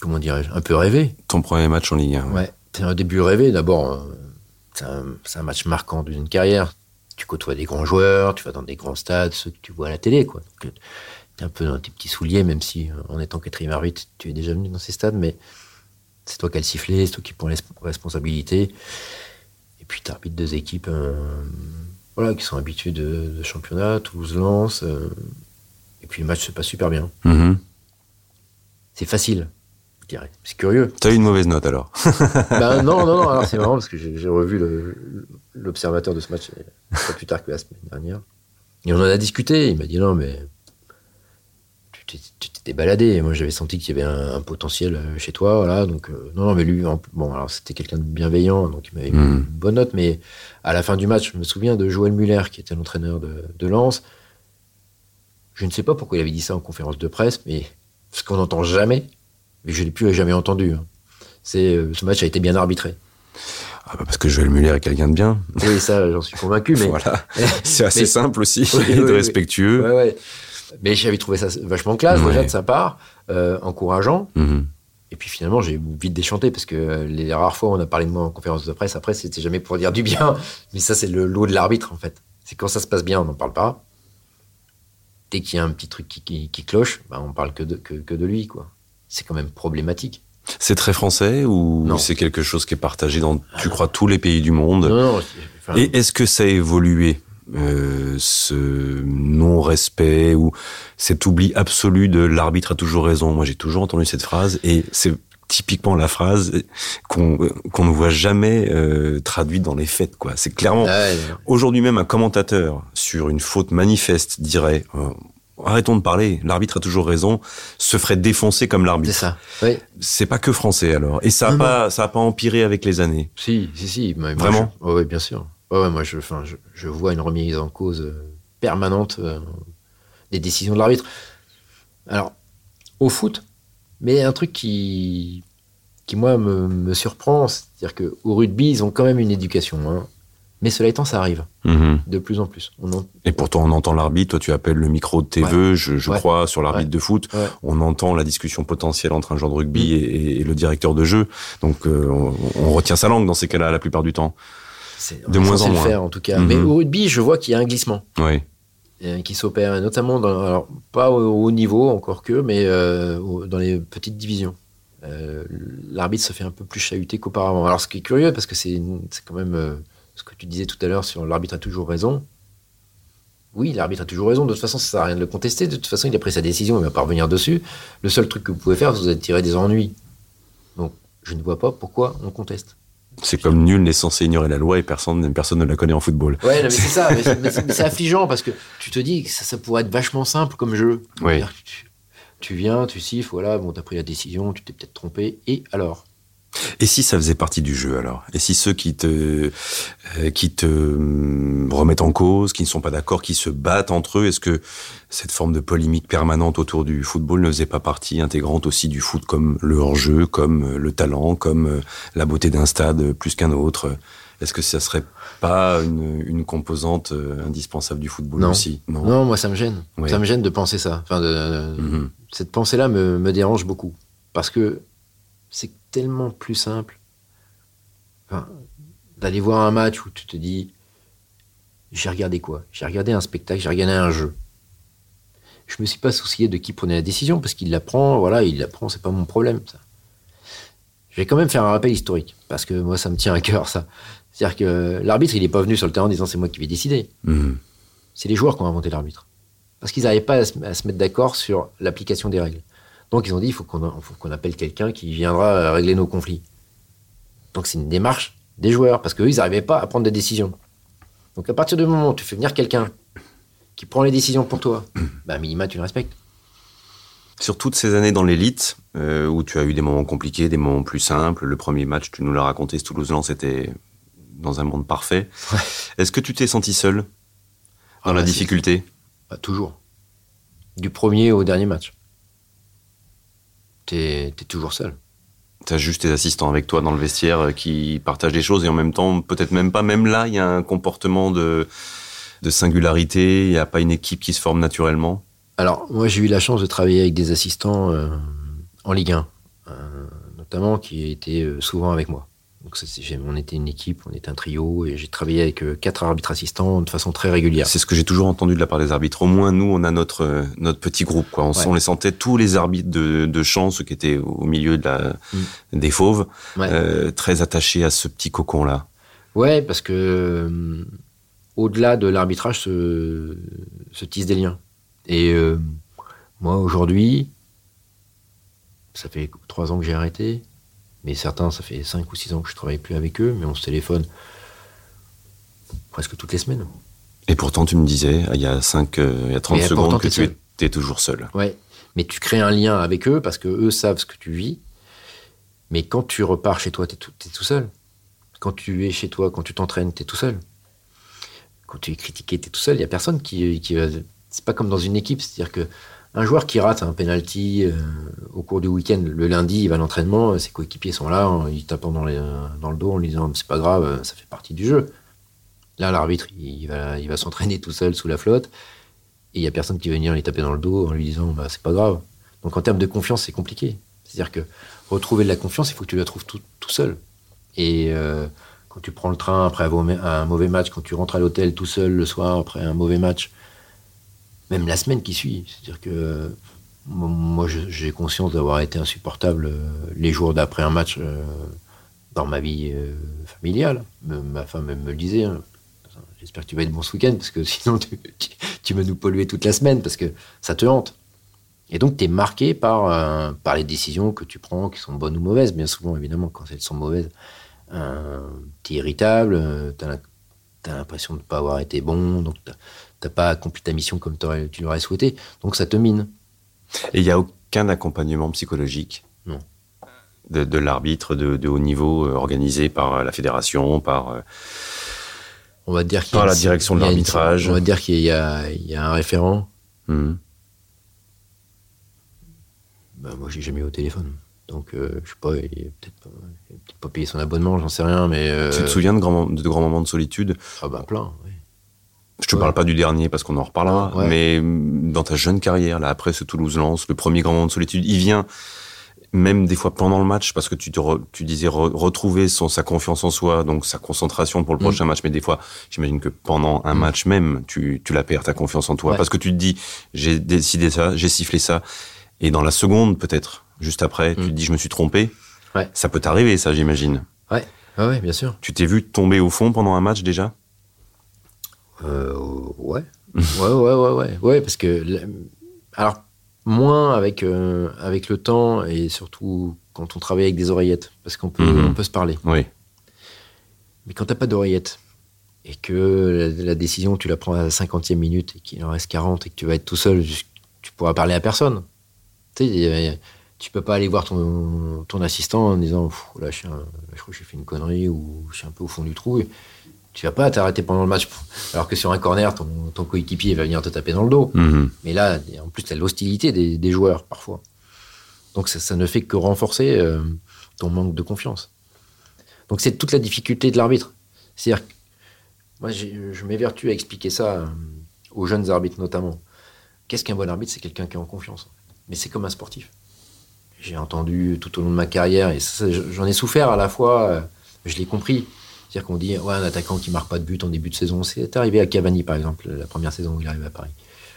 comment dirais-je Un peu rêvé. Ton premier match en Ligue 1. Ouais, c'est un début rêvé. D'abord, euh, c'est un, match marquant d'une carrière. Tu côtoies des grands joueurs, tu vas dans des grands stades, ceux que tu vois à la télé. quoi. Tu es un peu dans tes petits souliers, même si euh, en étant quatrième arbitre, tu es déjà venu dans ces stades, mais c'est toi qui as le sifflet, c'est toi qui prends les responsabilités. Et puis tu arbitres deux équipes euh, voilà, qui sont habituées de, de championnat, Toulouse-Lens. euh, et puis le match se passe super bien. Mhm. C'est facile, je dirais. C'est curieux. T'as eu une mauvaise note alors. [LAUGHS] Ben, non, non, non, alors c'est marrant parce que j'ai revu l'observateur de ce match euh, pas plus tard que la semaine dernière. Et on en a discuté. Il m'a dit non, mais tu t'étais baladé. Moi, j'avais senti qu'il y avait un, un potentiel euh, chez toi. Voilà, donc, euh, non, non, mais lui, en- bon, alors c'était quelqu'un de bienveillant, donc il m'avait mis Mhm. une bonne note. Mais à la fin du match, je me souviens de Joël Muller, qui était l'entraîneur de, de Lens. Je ne sais pas pourquoi il avait dit ça en conférence de presse, mais ce qu'on n'entend jamais, mais je ne l'ai plus jamais entendu. hein. C'est euh, ce match a été bien arbitré. Ah bah parce que Joël Muller est quelqu'un de bien. Oui, ça, j'en suis convaincu, mais. [LAUGHS] Voilà. [LAUGHS] C'est assez mais- simple aussi, Oui, et oui, de respectueux. Ouais. Mais j'avais trouvé ça vachement classe, Ouais. déjà, de sa part, euh, encourageant. Mhm. Et puis finalement, j'ai vite déchanté parce que euh, les rares fois où on a parlé de moi en conférence de presse, après, c'était jamais pour dire du bien. Mais ça, c'est le lot de l'arbitre, en fait. C'est quand ça se passe bien, on n'en parle pas. Dès qu'il y a un petit truc qui, qui- qui cloche, bah, on parle que de, que, que de lui, quoi. C'est quand même problématique. C'est très français ou c'est quelque chose qui est partagé dans, tu crois, tous les pays du monde? Non, non, enfin, Et est-ce que ça a évolué euh, ce non-respect ou cet oubli absolu de l'arbitre a toujours raison? Moi, j'ai toujours entendu cette phrase et c'est typiquement la phrase qu'on qu'on ne voit jamais euh, traduite dans les faits. quoi. C'est clairement ouais, aujourd'hui même un commentateur sur une faute manifeste dirait euh, arrêtons de parler, l'arbitre a toujours raison, se ferait défoncer comme c'est l'arbitre. ça. Ouais. C'est pas que français alors et ça a Non, pas ça a pas empiré avec les années. Si, si, si. mais Vraiment je- ouais, bien sûr. Ouais, moi, je, enfin, je, je vois une remise en cause euh, permanente euh, des décisions de l'arbitre. Alors, au foot, mais un truc qui, qui moi, me, me surprend, c'est-à-dire qu'au rugby, ils ont quand même une éducation. hein. Mais cela étant, ça arrive Mhm. de plus en plus. On en- Et pourtant, on entend l'arbitre. Toi, tu appelles le micro de tes Ouais. vœux, je, je Ouais. crois, sur l'arbitre Ouais. de foot. On entend la discussion potentielle entre un joueur de rugby Mm. et, et le directeur de jeu. Donc, euh, on, on retient sa langue dans ces cas-là, la plupart du temps. De moins en le moins. faire, en tout cas. Mhm. Mais au rugby, je vois qu'il y a un glissement. Oui. Qui s'opère, et notamment alors, pas au haut niveau encore que, mais euh, dans les petites divisions. Euh, L'arbitre se fait un peu plus chahuter qu'auparavant. Alors, ce qui est curieux, parce que c'est quand même euh, ce que tu disais tout à l'heure sur l'arbitre a toujours raison. oui, l'arbitre a toujours raison. De toute façon, ça sert à rien de le contester. De toute façon, il a pris sa décision, il va pas revenir dessus. Le seul truc que vous pouvez faire, c'est vous attirer des ennuis. Donc, je ne vois pas pourquoi on conteste. C'est comme nul n'est censé ignorer la loi et personne, personne ne la connaît en football. Ouais, mais c'est ça. [LAUGHS] mais c'est affligeant parce que tu te dis que ça, ça pourrait être vachement simple comme jeu. Oui. Tu, tu, viens, tu siffles, voilà, bon, t'as pris la décision, tu t'es peut-être trompé, et alors? Et si ça faisait partie du jeu alors? Et si ceux qui te euh, qui te hum, remettent en cause, qui ne sont pas d'accord, qui se battent entre eux, est-ce que cette forme de polémique permanente autour du football ne faisait pas partie intégrante aussi du foot comme le hors-jeu, comme euh, le talent, comme euh, la beauté d'un stade plus qu'un autre? Est-ce que ça serait pas une, une composante indispensable du football aussi? Non, non, moi ça me gêne. Ça me gêne de penser ça. Enfin, de, mm-hmm. Cette pensée-là me, me dérange beaucoup. Parce que c'est tellement plus simple d'aller voir un match où tu te dis j'ai regardé quoi? J'ai regardé un spectacle, j'ai regardé un jeu. Je me suis pas soucié de qui prenait la décision parce qu'il la prend, voilà, il la prend, c'est pas mon problème ça. Je vais quand même faire un rappel historique parce que moi ça me tient à cœur ça. C'est-à-dire que l'arbitre il n'est pas venu sur le terrain en disant c'est moi qui vais décider. Mhm. C'est les joueurs qui ont inventé l'arbitre parce qu'ils n'arrivaient pas à se mettre d'accord sur l'application des règles. Donc ils ont dit il faut qu'on appelle quelqu'un qui viendra régler nos conflits. Donc c'est une démarche des joueurs, parce qu'eux, ils n'arrivaient pas à prendre des décisions. Donc à partir du moment où tu fais venir quelqu'un qui prend les décisions pour toi, bah minima, tu le respectes. Sur toutes ces années dans l'élite, euh, où tu as eu des moments compliqués, des moments plus simples, le premier match, tu nous l'as raconté, Toulouse-Lens c'était dans un monde parfait. Est-ce que tu t'es senti seul dans ah la bah, difficulté? Bah, Toujours. Du premier au dernier match t'es es toujours seul. T'as juste tes assistants avec toi dans le vestiaire euh, qui partagent des choses et en même temps, peut-être même pas, même là, il y a un comportement de, de singularité, il n'y a pas une équipe qui se forme naturellement Alors, moi j'ai eu la chance de travailler avec des assistants euh, en Ligue 1, euh, notamment qui étaient souvent avec moi. Donc on était une équipe, on était un trio, et j'ai travaillé avec euh, quatre arbitres assistants de façon très régulière. C'est ce que j'ai toujours entendu de la part des arbitres. Au moins, nous, on a notre euh, notre petit groupe. Quoi. On, les sentait tous les arbitres de, de champ, ceux qui étaient au milieu de la, mm. des fauves, euh, très attachés à ce petit cocon-là. Ouais, parce que au-delà de l'arbitrage se, se tissent des liens. Et moi, aujourd'hui, ça fait trois ans que j'ai arrêté. Mais certains, ça fait 5 ou 6 ans que je ne travaille plus avec eux, mais on se téléphone presque toutes les semaines. Et pourtant, tu me disais, il y a, 5, euh, il y a 30 secondes, que tu étais toujours seul. Ouais, mais tu crées un lien avec eux parce que eux savent ce que tu vis. Mais quand tu repars chez toi, tu es, es, tout seul. Quand tu es chez toi, quand tu t'entraînes, tu es tout seul. Quand tu es critiqué, tu es tout seul. Il n'y a personne qui, qui C'est pas comme dans une équipe. C'est-à-dire que un joueur qui rate un penalty euh, au cours du week-end, le lundi, il va à l'entraînement, ses coéquipiers sont là, ils tapent dans, dans le dos en lui disant c'est pas grave, ça fait partie du jeu. Là, l'arbitre, il va, il va s'entraîner tout seul sous la flotte, et il y a personne qui va venir lui taper dans le dos en lui disant bah, c'est pas grave. Donc en termes de confiance, c'est compliqué. C'est-à-dire que retrouver de la confiance, il faut que tu la trouves tout, seul. Et euh, quand tu prends le train après un mauvais match, quand tu rentres à l'hôtel tout seul le soir après un mauvais match, même la semaine qui suit. C'est-à-dire que moi, j'ai conscience d'avoir été insupportable euh, les jours d'après un match euh, dans ma vie euh, familiale. Ma femme me le disait. Hein. J'espère que tu vas être bon ce week-end parce que [LAUGHS] sinon tu, tu, vas nous polluer toute la semaine parce que ça te hante. Et donc tu es marqué par, par les décisions que tu prends, qui sont bonnes ou mauvaises, bien souvent évidemment quand elles sont mauvaises. tu es irritable, tu as l'impression de ne pas avoir été bon, donc t'as pas accompli ta mission comme tu l'aurais souhaité. Donc ça te mine. Et il n'y a aucun accompagnement psychologique? Non. de, l'arbitre de, haut niveau euh, organisé par la fédération, par, euh, on va dire par la direction de l'arbitrage? On va dire qu'il y, a, un référent. Mmh. Ben, moi, j'ai jamais eu au téléphone. Donc, euh, je sais pas, il n'a peut-être pas, payé son abonnement, j'en sais rien, mais... Tu te souviens de grands, de grands moments de solitude? Ah ben, plein, oui. Je te parle pas du dernier parce qu'on en reparlera, mais dans ta jeune carrière, là, après ce Toulouse-Lens, le premier grand moment de solitude, il vient même des fois pendant le match parce que tu te tu disais retrouver son sa confiance en soi donc sa concentration pour le mm. prochain match. Mais des fois j'imagine que pendant un mm. match même tu tu la perds ta confiance en toi. Parce que tu te dis j'ai décidé ça j'ai sifflé ça. Et dans la seconde peut-être juste après tu mm. te dis je me suis trompé. Ça peut t'arriver ça j'imagine. Ouais. Ouais, ouais bien sûr. Tu t'es vu tomber au fond pendant un match déjà? Euh, ouais. ouais, ouais, ouais, ouais, ouais, parce que alors moins avec euh, avec le temps et surtout quand on travaille avec des oreillettes, parce qu'on peut Mhm. on peut se parler. Oui. Mais quand t'as pas d'oreillettes et que la, la décision tu la prends à la cinquantième minute et qu'il en reste 40 et que tu vas être tout seul, tu pourras parler à personne. Tu sais, tu peux pas aller voir ton, ton assistant en disant là, je, suis un- là, je crois que j'ai fait une connerie ou je suis un peu au fond du trou. Et tu vas pas t'arrêter pendant le match. Alors que sur un corner, ton, ton coéquipier va venir te taper dans le dos. Mhm. Mais là, en plus, tu as l'hostilité des, des joueurs parfois. Donc ça, ça ne fait que renforcer euh, ton manque de confiance. Donc c'est toute la difficulté de l'arbitre. C'est-à-dire que moi, je m'évertue à expliquer ça euh, aux jeunes arbitres notamment. Qu'est-ce qu'un bon arbitre? C'est quelqu'un qui est en confiance. Mais c'est comme un sportif. J'ai entendu tout au long de ma carrière, et j'en ai souffert à la fois, euh, je l'ai compris. C'est-à-dire qu'on dit, ouais, un attaquant qui marque pas de but en début de saison, c'est arrivé à Cavani par exemple, la première saison où il arrive à Paris.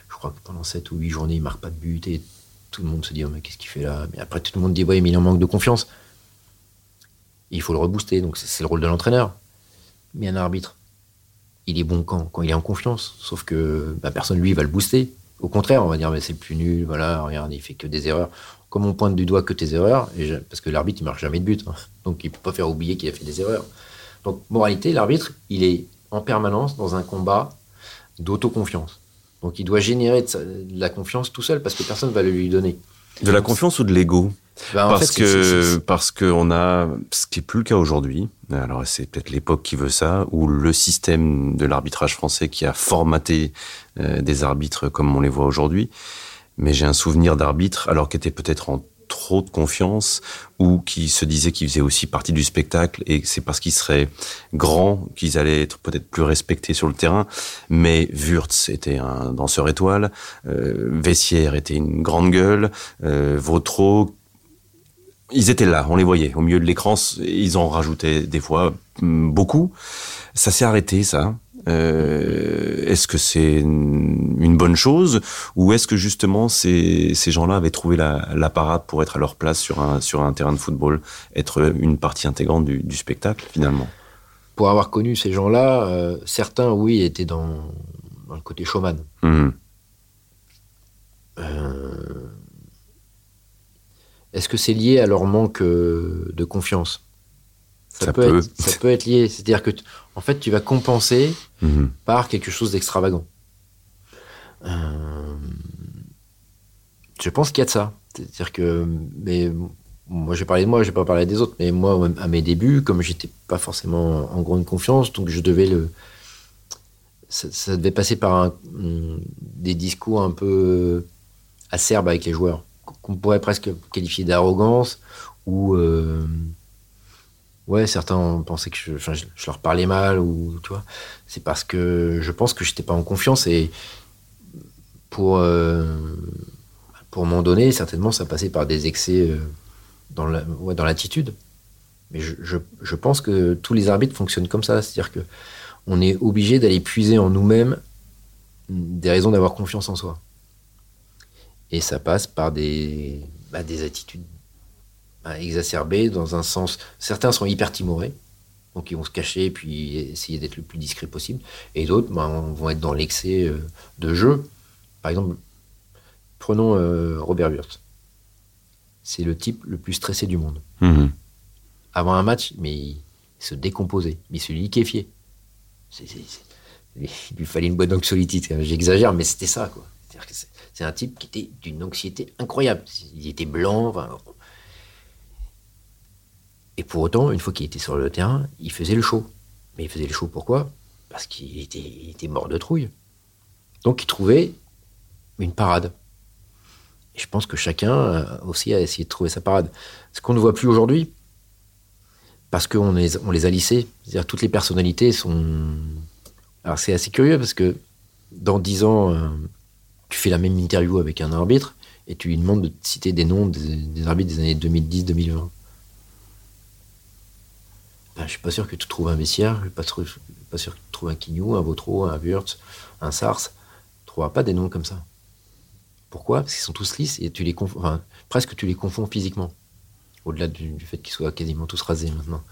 Je crois que pendant 7 ou 8 journées, il marque pas de but et tout le monde se dit, oh, mais qu'est-ce qu'il fait là? Mais après, tout le monde dit, ouais, mais il en manque de confiance. Il faut le rebooster, donc c'est le rôle de l'entraîneur. Mais un arbitre, il est bon quand Quand il est en confiance. Sauf que bah, personne, lui, va le booster. Au contraire, on va dire, mais c'est plus nul, voilà, regarde, il fait que des erreurs. Comme on pointe du doigt que tes erreurs, parce que l'arbitre, il marque jamais de but. hein. Donc il peut pas faire oublier qu'il a fait des erreurs. Donc, moralité, l'arbitre, il est en permanence dans un combat d'autoconfiance. Donc il doit générer de, la confiance tout seul parce que personne ne va le lui donner. De la confiance ou de l'ego Ben, en Parce fait, que parce que on a ce qui est plus le cas aujourd'hui. Alors c'est peut-être l'époque qui veut ça, ou le système de l'arbitrage français qui a formaté euh, des arbitres comme on les voit aujourd'hui. Mais j'ai un souvenir d'arbitres alors qui étaient peut-être en trop de confiance ou qui se disaient qu'ils faisaient aussi partie du spectacle et c'est parce qu'ils seraient grands qu'ils allaient être peut-être plus respectés sur le terrain. Mais Wurtz était un danseur étoile, euh, Vessière était une grande gueule, euh, Vautreau ils étaient là, on les voyait au milieu de l'écran. Ils en rajoutaient des fois mm, beaucoup. Ça s'est arrêté, ça. Euh, est-ce que c'est une bonne chose ou est-ce que justement ces, ces gens-là avaient trouvé la, la parade pour être à leur place sur un, sur un terrain de football, être une partie intégrante du, du spectacle finalement? Pour avoir connu ces gens-là, euh, certains, oui, étaient dans, dans le côté showman. Mhm. Euh, Est-ce que c'est lié à leur manque de confiance? Ça peut. Être, ça peut être lié. C'est-à-dire que, en fait, tu vas compenser Mhm. par quelque chose d'extravagant. Euh, je pense qu'il y a de ça. C'est-à-dire que, mais moi, j'ai parlé de moi, j'ai pas parlé des autres, mais moi, à mes débuts, comme j'étais pas forcément en grande confiance, donc je devais le, ça, ça devait passer par un- hum, des discours un peu acerbes avec les joueurs, qu'on pourrait presque qualifier d'arrogance ou euh, ouais, certains pensaient que je, leur parlais mal ou tu vois. C'est parce que je pense que j'étais pas en confiance et pour euh, pour m'en donner, certainement, ça passait par des excès euh, dans l'attitude. Mais je pense que tous les arbitres fonctionnent comme ça, c'est-à-dire que on est obligé d'aller puiser en nous-mêmes des raisons d'avoir confiance en soi. Et ça passe par des, bah, des attitudes exacerbées dans un sens. Certains sont hyper timorés, donc ils vont se cacher et puis essayer d'être le plus discret possible. Et d'autres bah, vont être dans l'excès euh, de jeu. Par exemple, prenons euh, Robert Wurtz. C'est le type le plus stressé du monde. Mhm. Avant un match, mais il se décomposait, mais il se liquéfiait. Il lui fallait une bonne anxiolytique. J'exagère, mais c'était ça, quoi. C'est un type qui était d'une anxiété incroyable. Il était blanc. enfin, Et pour autant, une fois qu'il était sur le terrain, il faisait le show. Mais il faisait le show pourquoi? Parce qu'il était, mort de trouille. Donc il trouvait une parade. Et je pense que chacun euh, aussi a essayé de trouver sa parade. Ce qu'on ne voit plus aujourd'hui, parce qu'on les, a lissés. C'est-à-dire toutes les personnalités sont. Alors c'est assez curieux parce que dans dix ans, euh, tu fais la même interview avec un arbitre et tu lui demandes de te citer des noms des arbitres des années 2010-2020. Ben, je suis pas sûr que tu trouves un Messière, je suis pas, sûr- je suis pas sûr que tu trouves un Quignou, un Vautreau, un Wurtz, un Sars. Tu trouveras pas des noms comme ça. Pourquoi? Parce qu'ils sont tous lisses et tu les enfin, presque tu les confonds physiquement. Au-delà du, du fait qu'ils soient quasiment tous rasés maintenant.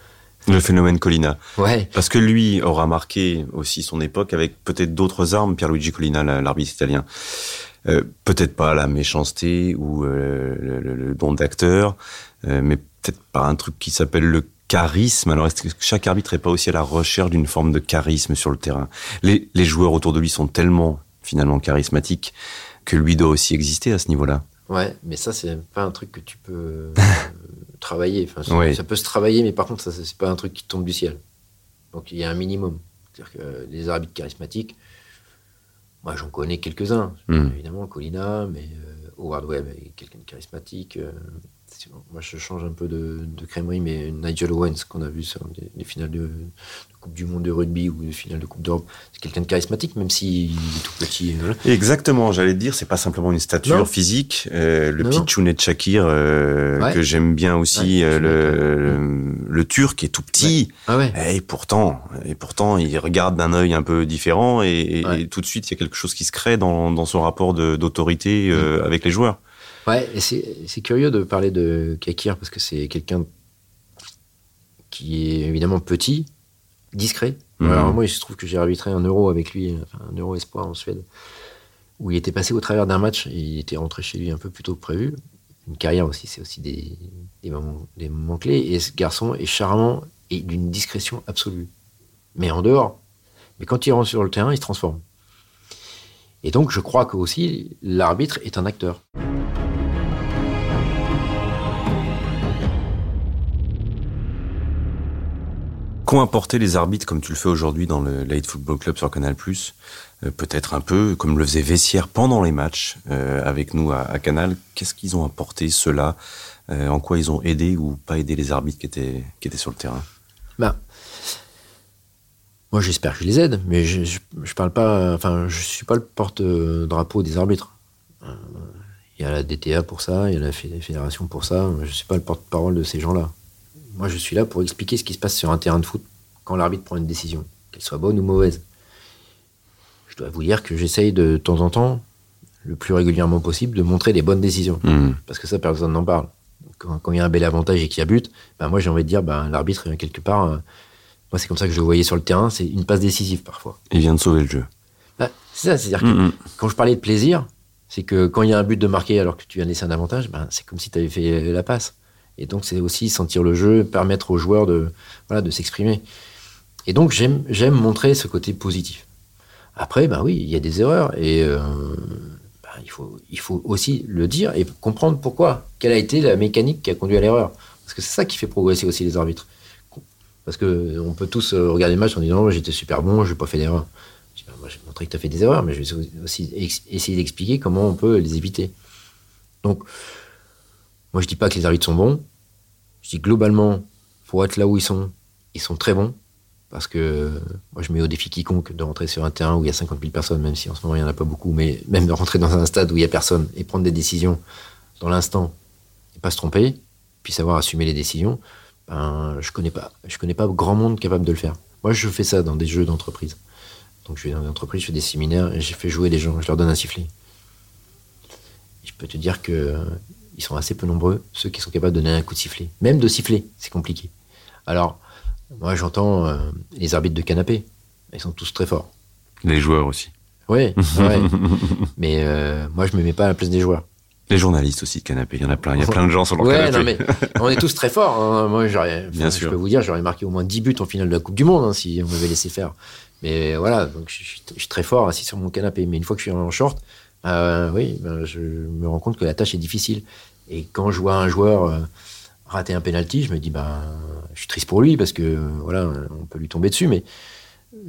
Le phénomène Colina. Ouais. Parce que lui aura marqué aussi son époque avec peut-être d'autres armes, Pierluigi Colina, l'arbitre italien. Euh, peut-être pas la méchanceté ou euh, le, don d'acteur, euh, mais peut-être pas un truc qui s'appelle le charisme. Alors, est-ce que chaque arbitre n'est pas aussi à la recherche d'une forme de charisme sur le terrain? Les, les joueurs autour de lui sont tellement finalement charismatiques que lui doit aussi exister à ce niveau-là. Ouais, mais ça, c'est pas un truc que tu peux [LAUGHS] travailler. Enfin, Ça peut se travailler, mais par contre, ça, c'est pas un truc qui tombe du ciel. Donc, il y a un minimum. C'est-à-dire que les arbitres charismatiques, moi, j'en connais quelques-uns. Hmm. Évidemment, Colina, mais euh, Howard Webb est quelqu'un de charismatique. Euh, moi, je change un peu de, de crèmerie, mais Nigel Owens, qu'on a vu sur les, finales de, Coupe du Monde de rugby ou les finales de Coupe d'Europe, c'est quelqu'un de charismatique, même s'il est tout petit. Exactement, j'allais dire, c'est pas simplement une stature physique. Euh, le Pichounet de Shakir, euh, que j'aime bien aussi, euh, le, le, Turc est tout petit. Ah et pourtant, et pourtant, il regarde d'un œil un peu différent, et, tout de suite, il y a quelque chose qui se crée dans, dans son rapport d'autorité mm. avec les joueurs. Ouais, et c'est curieux de parler de Kakir parce que c'est quelqu'un qui est évidemment petit, discret. Alors moi, il se trouve que j'ai arbitré un euro avec lui, enfin, un euro espoir en Suède, où il était passé au travers d'un match et il était rentré chez lui un peu plus tôt que prévu. Une carrière aussi, c'est aussi des, des, moments, des moments clés. Et ce garçon est charmant et d'une discrétion absolue. Mais en dehors. Mais quand il rentre sur le terrain, il se transforme. Et donc, je crois que aussi l'arbitre est un acteur. Qu'ont apporté les arbitres comme tu le fais aujourd'hui dans le Late Football Club sur Canal euh, Peut-être un peu comme le faisait Vessière pendant les matchs euh, avec nous à, Canal. Qu'est-ce qu'ils ont apporté cela euh, En quoi ils ont aidé ou pas aidé les arbitres qui étaient, qui étaient sur le terrain? Bah, Moi j'espère que je les aide, mais je, je, parle pas. Enfin, je suis pas le porte-drapeau des arbitres. Il y a la DTA pour ça, il y a la fédération pour ça. Je suis pas le porte-parole de ces gens-là. Moi, je suis là pour expliquer ce qui se passe sur un terrain de foot quand l'arbitre prend une décision, qu'elle soit bonne ou mauvaise. Je dois vous dire que j'essaye de, temps en temps, le plus régulièrement possible, de montrer les bonnes décisions. Mmh. Parce que ça, personne n'en parle. Quand, il y a un bel avantage et qu'il y a but, ben moi j'ai envie de dire, ben, l'arbitre, quelque part, euh, moi c'est comme ça que je le voyais sur le terrain, c'est une passe décisive parfois. Il vient de sauver le jeu. Ben, c'est ça, c'est-à-dire que mmh, mmh. quand je parlais de plaisir, c'est que quand il y a un but de marquer alors que tu viens de laisser un avantage, ben, c'est comme si tu avais fait la passe. Et donc, c'est aussi sentir le jeu, permettre aux joueurs de, voilà, de s'exprimer. Et donc, j'aime, montrer ce côté positif. Après, ben oui, il y a des erreurs et euh, ben, il, faut, il faut aussi le dire et comprendre pourquoi. Quelle a été la mécanique qui a conduit à l'erreur Parce que c'est ça qui fait progresser aussi les arbitres. Parce que on peut tous euh, regarder le match en disant j'étais super bon, je n'ai pas fait d'erreur. Ben, moi, j'ai montré que tu as fait des erreurs, mais je vais aussi essayer d'expliquer comment on peut les éviter. Donc, moi, je dis pas que les arbitres sont bons. Je dis globalement, pour être là où ils sont, ils sont très bons. Parce que moi, je mets au défi quiconque de rentrer sur un terrain où il y a 50 000 personnes, même si en ce moment, il n'y en a pas beaucoup, mais même de rentrer dans un stade où il n'y a personne et prendre des décisions dans l'instant et pas se tromper, puis savoir assumer les décisions, ben, je connais. Je connais pas grand monde capable de le faire. Moi, je fais ça dans des jeux d'entreprise. Donc, je vais dans des entreprises, je fais des séminaires et j'ai fait jouer des gens, je leur donne un sifflet. Je peux te dire que ils sont assez peu nombreux, ceux qui sont capables de donner un coup de sifflet. Même de siffler, c'est compliqué. Alors, moi, j'entends euh, les arbitres de canapé. Ils sont tous très forts. Les joueurs aussi. Oui, [LAUGHS] mais euh, moi, je me mets pas à la place des joueurs. Les journalistes aussi de canapé, il y en a plein. Il y a plein de gens sur leur canapé. Non, mais [LAUGHS] on est tous très forts. Hein. Moi, j'aurais, Bien sûr. je peux vous dire, j'aurais marqué au moins 10 buts en finale de la Coupe du Monde hein, si on m'avait laissé faire. Mais voilà, donc je suis, très fort assis sur mon canapé. Mais une fois que je suis en short, euh, oui, ben, je me rends compte que la tâche est difficile. Et quand je vois un joueur euh, rater un penalty, je me dis, ben, je suis triste pour lui parce que voilà, on peut lui tomber dessus, mais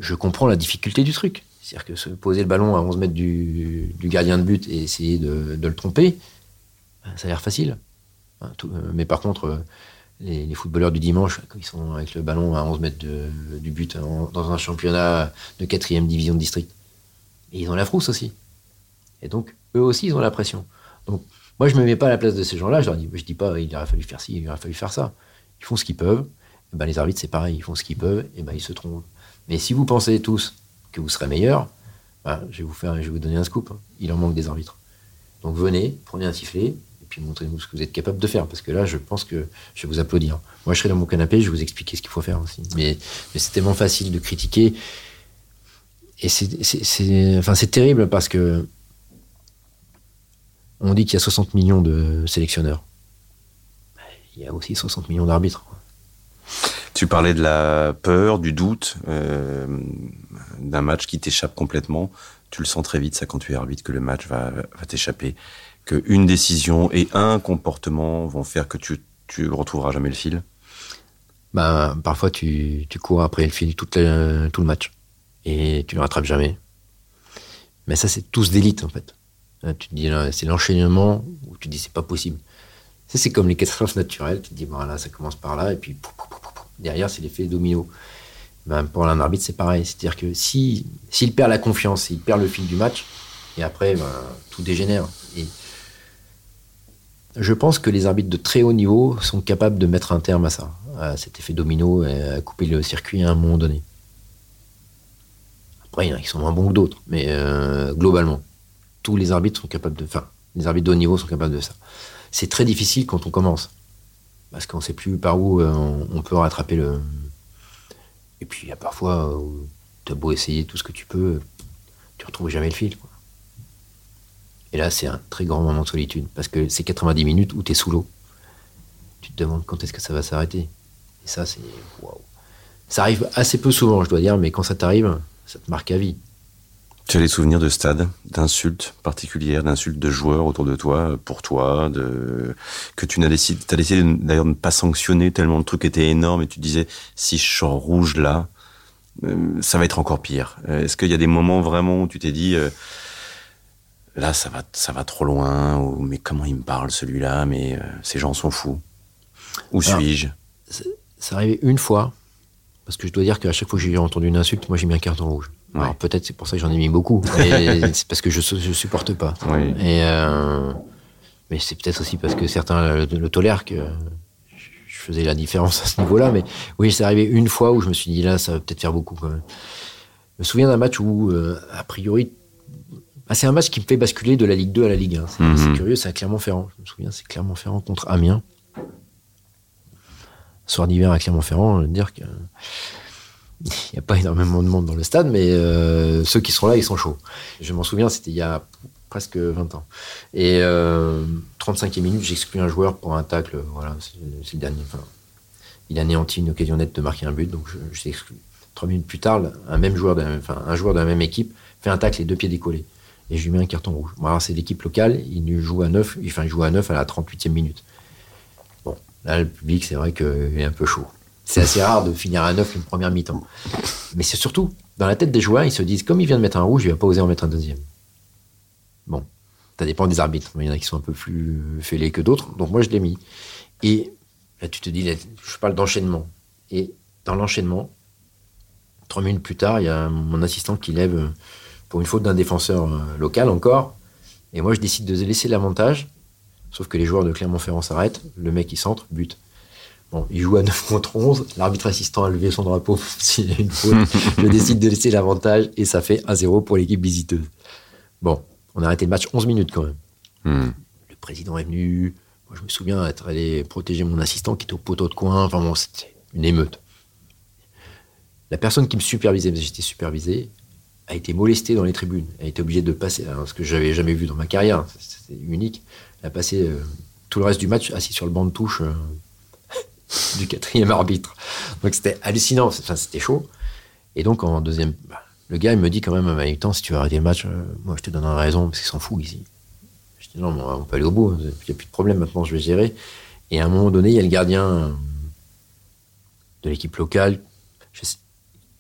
je comprends la difficulté du truc. C'est-à-dire que se poser le ballon à 11 mètres du, gardien de but et essayer de, le tromper, ben, ça a l'air facile. Euh, mais par contre, les, footballeurs du dimanche, quand ils sont avec le ballon à 11 mètres du but dans un championnat de quatrième division de district, ils ont la frousse aussi. Et donc, eux aussi, ils ont la pression. Donc, moi, je me mets pas à la place de ces gens-là. Je leur dis, dis pas, il aurait fallu faire ci, il aurait fallu faire ça. Ils font ce qu'ils peuvent. Et ben, les arbitres, c'est pareil, ils font ce qu'ils peuvent, et ben, ils se trompent. Mais si vous pensez tous que vous serez meilleurs, ben, je, vais vous faire, je vais vous donner un scoop. Hein. Il en manque des arbitres. Donc venez, prenez un sifflet, et puis montrez-nous ce que vous êtes capable de faire. Parce que là, je pense que je vais vous applaudir. Moi, je serai dans mon canapé, je vais vous expliquer ce qu'il faut faire aussi. Mais, mais c'est tellement facile de critiquer. Et c'est enfin, terrible parce que on dit qu'il y a 60 millions de sélectionneurs. Il y a aussi 60 millions d'arbitres. Tu parlais de la peur, du doute, euh, d'un match qui t'échappe complètement. Tu le sens très vite, ça, quand tu es arbitre, que le match va, va t'échapper, qu'une décision et un comportement vont faire que tu, tu retrouveras jamais le fil. Ben, parfois, tu, tu cours après le fil tout le, tout le match et tu ne le rattrapes jamais. Mais ça, c'est tous d'élite, en fait. Tu te dis, c'est l'enchaînement où tu te dis, c'est pas possible. C'est comme les catastrophes naturelles. Tu te dis, voilà, ça commence par là, et puis derrière, c'est l'effet domino. Ben, pour un arbitre, c'est pareil. C'est-à-dire que s'il si, perd la confiance, s'il perd le fil du match, et après, ben, tout dégénère. Et je pense que les arbitres de très haut niveau sont capables de mettre un terme à ça, à cet effet domino, et à couper le circuit à un moment donné. Après, il y en a qui sont moins bons que d'autres, mais euh, globalement, tous les arbitres sont capables de. Enfin, les arbitres de haut niveau sont capables de ça. C'est très difficile quand on commence, parce qu'on ne sait plus par où euh, on peut rattraper le. Et puis, il y a parfois où tu as beau essayer tout ce que tu peux, tu retrouves jamais le fil. Et là, c'est un très grand moment de solitude, parce que c'est 90 minutes où tu es sous l'eau. Tu te demandes quand est-ce que ça va s'arrêter. Et ça, c'est. Waouh. Ça arrive assez peu souvent, je dois dire, mais quand ça t'arrive, ça te marque à vie. Tu as des souvenirs de stade, d'insultes particulières, d'insultes de joueurs autour de toi, pour toi, de... que tu n'as décidé, as décidé d'ailleurs de ne pas sanctionner tellement le truc était énorme et tu disais si je sors rouge là, euh, ça va être encore pire. Euh, est-ce qu'il y a des moments vraiment où tu t'es dit euh, là ça va, ça va trop loin ou mais comment il me parle celui-là, mais ces gens sont fous. Où suis-je? Ça arrivé une fois parce que je dois dire qu'à chaque fois que j'ai entendu une insulte, moi j'ai mis un carton rouge. Alors peut-être c'est pour ça que j'en ai mis beaucoup. [LAUGHS] c'est parce que je, je supporte pas. Et euh, mais c'est peut-être aussi parce que certains le, tolèrent que je faisais la différence à ce niveau-là. Mais oui, c'est arrivé une fois où je me suis dit là, ça va peut-être faire beaucoup quand même. Je me souviens d'un match où, euh, a priori, ah, c'est un match qui me fait basculer de la Ligue 2 à la Ligue 1. C'est mhm. curieux, c'est à Clermont-Ferrand. Je me souviens, c'est Clermont-Ferrand contre Amiens soir d'hiver à Clermont-Ferrand, je veux qu'il n'y a pas énormément de monde dans le stade, mais euh, ceux qui sont là, ils sont chauds. Je m'en souviens, c'était il y a presque 20 ans. Et euh, 35e minute, j'exclus un joueur pour un tacle. Voilà, c'est le dernier. Enfin, il anéantit une occasion nette de marquer un but, donc je, je Trois minutes plus tard, un même joueur, enfin, un joueur de la même équipe fait un tacle les deux pieds décollés. Et je lui mets un carton rouge. Bon, c'est l'équipe locale, il joue à 9, enfin, il joue à 9 à la 38e minute. Là, le public, c'est vrai qu'il est un peu chaud. C'est assez rare de finir à 9 une première mi-temps. Mais c'est surtout, dans la tête des joueurs, ils se disent, comme il vient de mettre un rouge, il va pas oser en mettre un deuxième. Bon, ça dépend des arbitres. Il y en a qui sont un peu plus fêlés que d'autres. Donc moi, je l'ai mis. Et là, tu te dis, je parle d'enchaînement. Et dans l'enchaînement, trois minutes plus tard, il y a mon assistant qui lève pour une faute d'un défenseur euh, local encore. Et moi, je décide de laisser l'avantage Sauf que les joueurs de Clermont-Ferrand s'arrêtent, le mec il centre, but. Bon, il joue à 9 contre 11, l'arbitre assistant a levé son drapeau [LAUGHS] s'il y a une faute. je décide de laisser l'avantage et ça fait 1-0 pour l'équipe visiteuse. Bon, on a arrêté le match 11 minutes quand même. Hmm. Le président est venu, moi je me souviens être allé protéger mon assistant qui était au poteau de coin, enfin bon, c'était une émeute. La personne qui me supervisait, mais j'étais supervisé, a été molestée dans les tribunes, a été obligée de passer, ce que j'avais jamais vu dans ma carrière, c'était unique, elle a passé euh, tout le reste du match assis sur le banc de touche euh, du quatrième arbitre. Donc c'était hallucinant, enfin, c'était chaud. Et donc en deuxième, bah, le gars il me dit quand même en même temps si tu veux arrêter le match, euh, moi je te donnerai raison parce qu'ils s'en foutent ici. Je dis non, on peut aller au bout, il n'y a plus de problème maintenant, je vais gérer. Et à un moment donné, il y a le gardien de l'équipe locale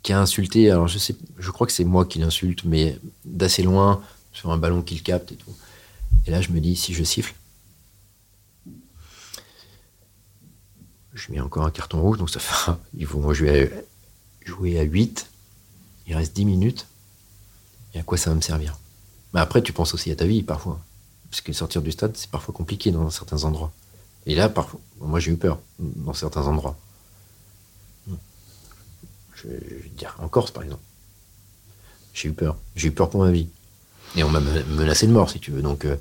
qui a insulté. Alors je sais, je crois que c'est moi qui l'insulte, mais d'assez loin sur un ballon qu'il capte et tout. Et là, je me dis, si je siffle, je mets encore un carton rouge, donc ça fera. Il faut, je vais jouer à 8. Il reste 10 minutes. Et à quoi ça va me servir? Mais après, tu penses aussi à ta vie, parfois. Parce que sortir du stade, c'est parfois compliqué dans certains endroits. Et là, parfois, moi, j'ai eu peur dans certains endroits. Je, vais dire en Corse, par exemple. J'ai eu peur. J'ai eu peur pour ma vie. Et on m'a menacé de mort, si tu veux. Donc, euh,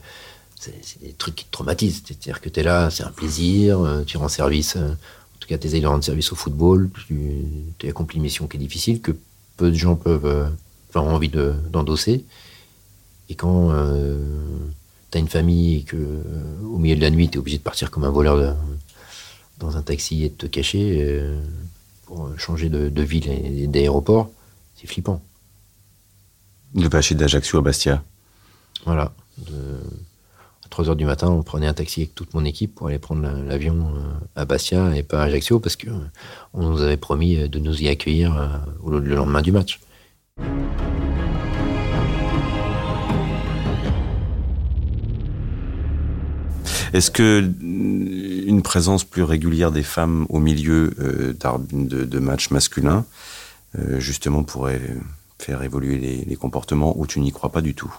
c'est des trucs qui te traumatisent. C'est-à-dire que tu es là, c'est un plaisir, euh, tu rends service, euh, en tout cas, tu essayes de rendre service au football, tu, accomplis une mission qui est difficile, que peu de gens peuvent euh, avoir envie d'endosser. et quand tu as une famille et que au milieu de la nuit, tu es obligé de partir comme un voleur dans un taxi et de te cacher pour changer de, ville et d'aéroport, c'est flippant. De passer d'Ajaccio à Bastia. Voilà. De, à 3 h du matin, on prenait un taxi avec toute mon équipe pour aller prendre l'avion euh, à Bastia et pas à Ajaccio parce qu'on on nous avait promis euh, de nous y accueillir euh, le lendemain du match. Est-ce que une présence plus régulière des femmes au milieu de, matchs masculins, justement, pourrait faire évoluer les comportements ou tu n'y crois pas du tout?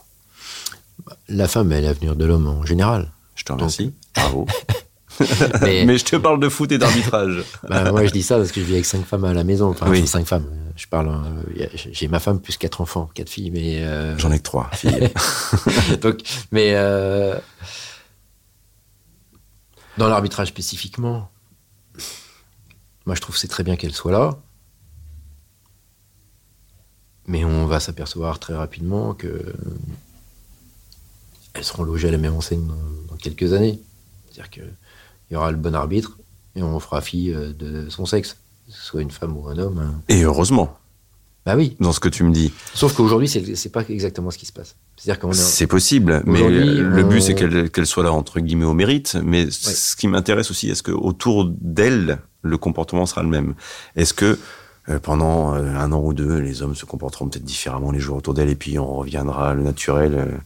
La femme est l'avenir de l'homme en général. Je te remercie. Bravo. [LAUGHS] mais, je te parle de foot et d'arbitrage. bah, moi, je dis ça parce que je vis avec cinq femmes à la maison. Enfin, oui. cinq femmes. Je parle. Euh, j'ai ma femme plus quatre enfants, quatre filles, mais. Euh, J'en ai que trois filles. [LAUGHS] Donc, mais euh, dans l'arbitrage spécifiquement, moi, je trouve c'est très bien qu'elle soit là. Mais on va s'apercevoir très rapidement que elles seront logées à la même enseigne dans, quelques années. C'est-à-dire qu'il y aura le bon arbitre et on fera fi euh, de son sexe, que ce soit une femme ou un homme. Hein. Et heureusement. Bah oui. Dans ce que tu me dis. Sauf qu'aujourd'hui, c'est pas exactement ce qui se passe. C'est possible, mais le but c'est qu'elle soit là entre guillemets au mérite. Mais ce qui m'intéresse aussi, est-ce que autour d'elle, le comportement sera le même? Est-ce que euh, pendant euh, un an ou deux, les hommes se comporteront peut-être différemment les jours autour d'elle, et puis on reviendra à le naturel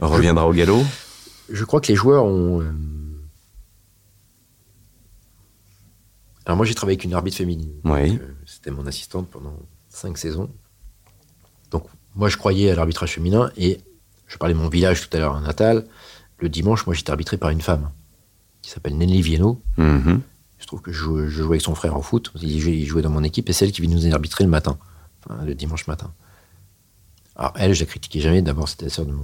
reviendra au galop Je crois que les joueurs ont. Euh, Alors moi j'ai travaillé avec une arbitre féminine. Oui. Euh, c'était mon assistante pendant cinq saisons. Donc moi je croyais à l'arbitrage féminin et je parlais de mon village tout à l'heure, natal. Le dimanche, moi j'étais arbitré par une femme qui s'appelle Nelly Vieno. Mm-hmm. Je trouve que je jouais, avec son frère en foot. Il jouait, dans mon équipe et c'est elle qui vient nous arbitrer le matin, le dimanche matin. Alors elle, je la critiquais jamais. D'abord, c'était la sœur de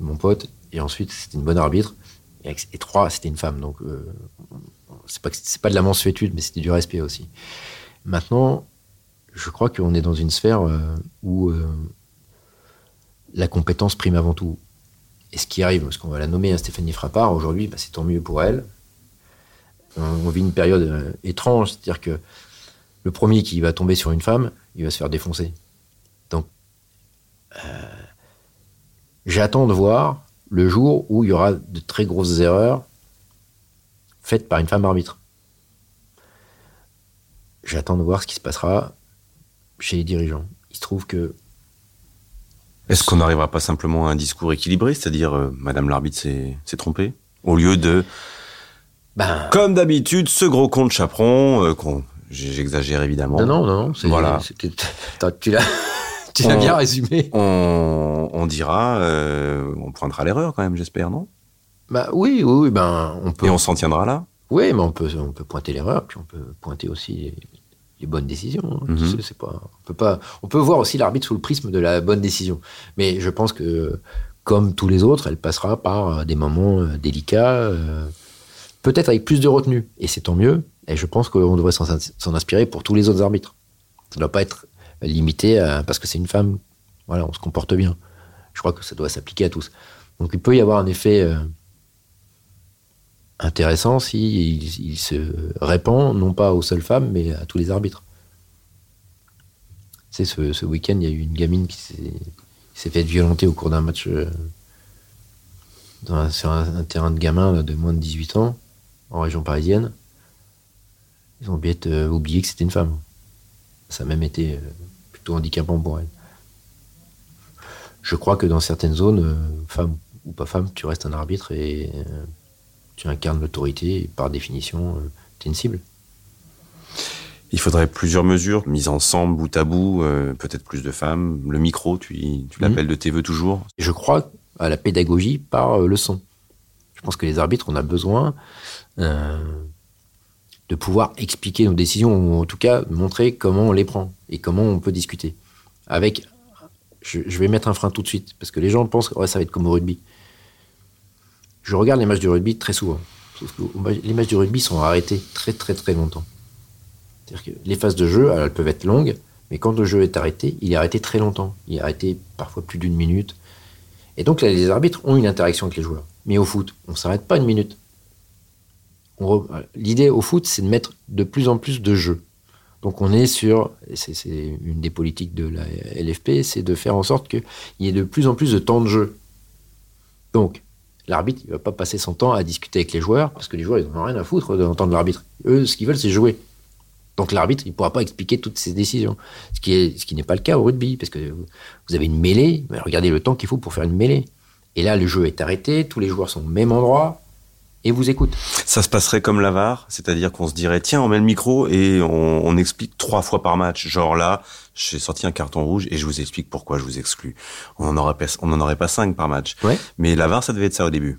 mon, pote, et ensuite, c'était une bonne arbitre. Et, trois, c'était une femme. Donc, euh, c'est pas pas de la mensuétude, mais c'était du respect aussi. Maintenant, je crois qu'on est dans une sphère euh, où euh, la compétence prime avant tout. Et ce qui arrive, parce qu'on va la nommer hein, Stéphanie Frappard aujourd'hui, bah, c'est tant mieux pour elle. On, vit une période étrange, c'est-à-dire que le premier qui va tomber sur une femme, il va se faire défoncer. Euh, j'attends de voir le jour où il y aura de très grosses erreurs faites par une femme arbitre. J'attends de voir ce qui se passera chez les dirigeants. Il se trouve que. Est-ce qu'on n'arrivera pas simplement à un discours équilibré, c'est-à-dire euh, Madame l'arbitre s'est trompée, au lieu de. Ben... Comme d'habitude, ce gros con de chaperon, euh, j'exagère évidemment. Non, non, non. Voilà. Tu l'as. Tu l'as bien résumé. On, dira, euh, on pointera l'erreur quand même, j'espère, non? Bah oui, oui, ben on peut. Et on s'en tiendra là? Oui, mais on peut, on peut pointer l'erreur, puis on peut pointer aussi les, bonnes décisions. Hein. Mhm. c'est pas, on peut pas, on peut voir aussi l'arbitre sous le prisme de la bonne décision. Mais je pense que, comme tous les autres, elle passera par des moments euh, délicats, euh, peut-être avec plus de retenue, et c'est tant mieux. Et je pense qu'on devrait s'en inspirer pour tous les autres arbitres. Ça ne doit pas être limité parce que c'est une femme. Voilà, on se comporte bien. Je crois que ça doit s'appliquer à tous. Donc il peut y avoir un effet euh, intéressant si il, se répand non pas aux seules femmes, mais à tous les arbitres. C'est ce, ce week-end, il y a eu une gamine qui s'est fait violenter au cours d'un match euh, sur un, terrain de gamins de moins de 18 ans en région parisienne. Ils ont bien euh, oublié que c'était une femme. Ça a même été handicapant pour elle. Je crois que dans certaines zones, euh, femme ou pas femme, tu restes un arbitre et euh, tu incarnes l'autorité et par définition, euh, tu es une cible. Il faudrait plusieurs mesures mises ensemble, bout à bout, peut-être plus de femmes. Le micro, tu, tu l'appelles de tes voeux toujours Je crois à la pédagogie par le son. Je pense que les arbitres, on a besoin de pouvoir expliquer nos décisions, ou en tout cas montrer comment on les prend et comment on peut discuter. Avec, je, vais mettre un frein tout de suite, parce que les gens pensent que ça va être comme au rugby. Je regarde les matchs du rugby très souvent. Sauf que les matchs du rugby sont arrêtés très très très longtemps. C'est-à-dire que les phases de jeu, elles peuvent être longues, mais quand le jeu est arrêté, il est arrêté très longtemps. Il est arrêté parfois plus d'une minute. Et donc les arbitres ont une interaction avec les joueurs. Mais au foot, on ne s'arrête pas une minute. L'idée au foot, c'est de mettre de plus en plus de jeux. Donc on est sur, c'est une des politiques de la LFP, c'est de faire en sorte qu'il y ait de plus en plus de temps de jeu. Donc l'arbitre, il ne va pas passer son temps à discuter avec les joueurs, parce que les joueurs, ils n'ont rien à foutre d'entendre l'arbitre. Eux, ce qu'ils veulent, c'est jouer. Donc l'arbitre, il ne pourra pas expliquer toutes ses décisions. Ce qui est, ce qui n'est pas le cas au rugby, parce que vous avez une mêlée, regardez le temps qu'il faut pour faire une mêlée. Et là, le jeu est arrêté, tous les joueurs sont au même endroit, et vous écoute. Ça se passerait comme l'avare, c'est-à-dire qu'on se dirait tiens, on met le micro et on, explique trois fois par match. Genre là, j'ai sorti un carton rouge et je vous explique pourquoi je vous exclue. On n'en aurait pas, on en aurait pas cinq par match. Ouais. Mais l'avare, ça devait être ça au début.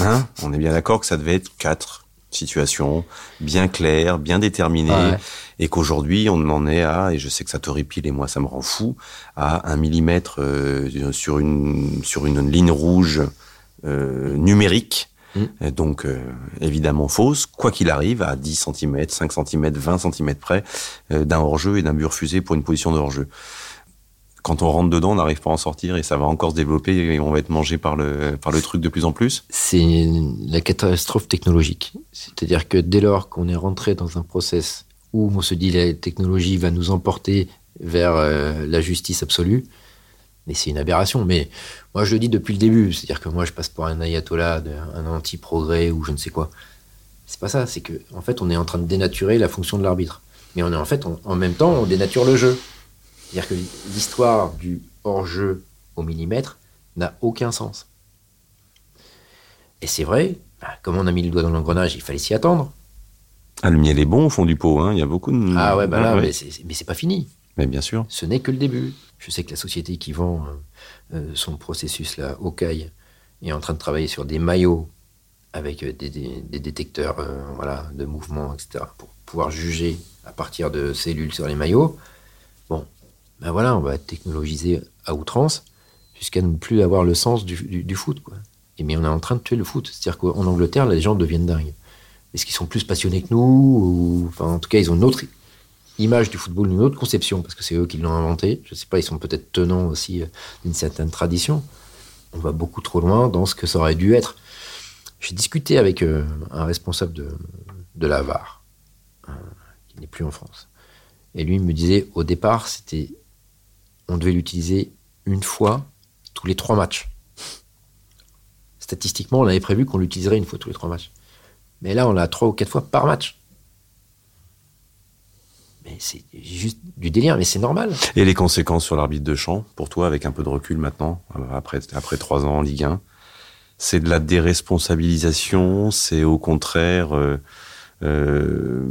Hein on est bien d'accord que ça devait être quatre situations bien claires, bien déterminées, et qu'aujourd'hui on en est à, et je sais que ça t'horripile et moi ça me rend fou, à un millimètre euh, sur une sur une ligne rouge euh, numérique Mm. Donc, euh, évidemment fausse, quoi qu'il arrive, à 10 cm, 5 cm, 20 cm près euh, d'un hors-jeu et d'un but refusé pour une position de hors-jeu. Quand on rentre dedans, on n'arrive pas à en sortir et ça va encore se développer et on va être mangé par le, par le truc de plus en plus. C'est la catastrophe technologique. C'est-à-dire que dès lors qu'on est rentré dans un process où on se dit la technologie va nous emporter vers euh, la justice absolue, mais c'est une aberration. Mais moi, je le dis depuis le début. C'est-à-dire que moi, je passe pour un ayatollah, un anti-progrès ou je ne sais quoi. C'est pas ça. C'est que, en fait, on est en train de dénaturer la fonction de l'arbitre. Mais on est en fait, en même temps, on dénature le jeu. C'est-à-dire que l'histoire du hors-jeu au millimètre n'a aucun sens. Et c'est vrai, bah, comme on a mis le doigt dans l'engrenage, il fallait s'y attendre. Ah, le miel est bon au fond du pot, hein. il y a beaucoup de... Ah ouais, bah là, mais c'est pas fini. Mais bien sûr. Ce n'est que le début. Je sais que la société qui vend euh, euh, son processus-là, Okai, est en train de travailler sur des maillots avec euh, des, détecteurs voilà, de mouvement, etc., pour pouvoir juger à partir de cellules sur les maillots. Bon, ben voilà, on va être technologisé à outrance jusqu'à ne plus avoir le sens du, foot. Quoi. Et mais on est en train de tuer le foot. C'est-à-dire qu'en Angleterre, les gens deviennent dingues. Est-ce qu'ils sont plus passionnés que nous ou, enfin, En tout cas, ils ont une autre image du football, une autre conception, parce que c'est eux qui l'ont inventé. Je ne sais pas, ils sont peut-être tenants aussi euh, d'une certaine tradition. On va beaucoup trop loin dans ce que ça aurait dû être. J'ai discuté avec euh, un responsable de, de la VAR, euh, qui n'est plus en France. Et lui me disait, au départ, c'était, on devait l'utiliser une fois tous les trois matchs. Statistiquement, on avait prévu qu'on l'utiliserait une fois tous les trois matchs. Mais là, on l'a trois ou quatre fois par match c'est juste du délire, mais c'est normal. Et les conséquences sur l'arbitre de champ, pour toi, avec un peu de recul maintenant, après, après trois ans en Ligue 1, c'est de la déresponsabilisation, c'est au contraire euh, euh,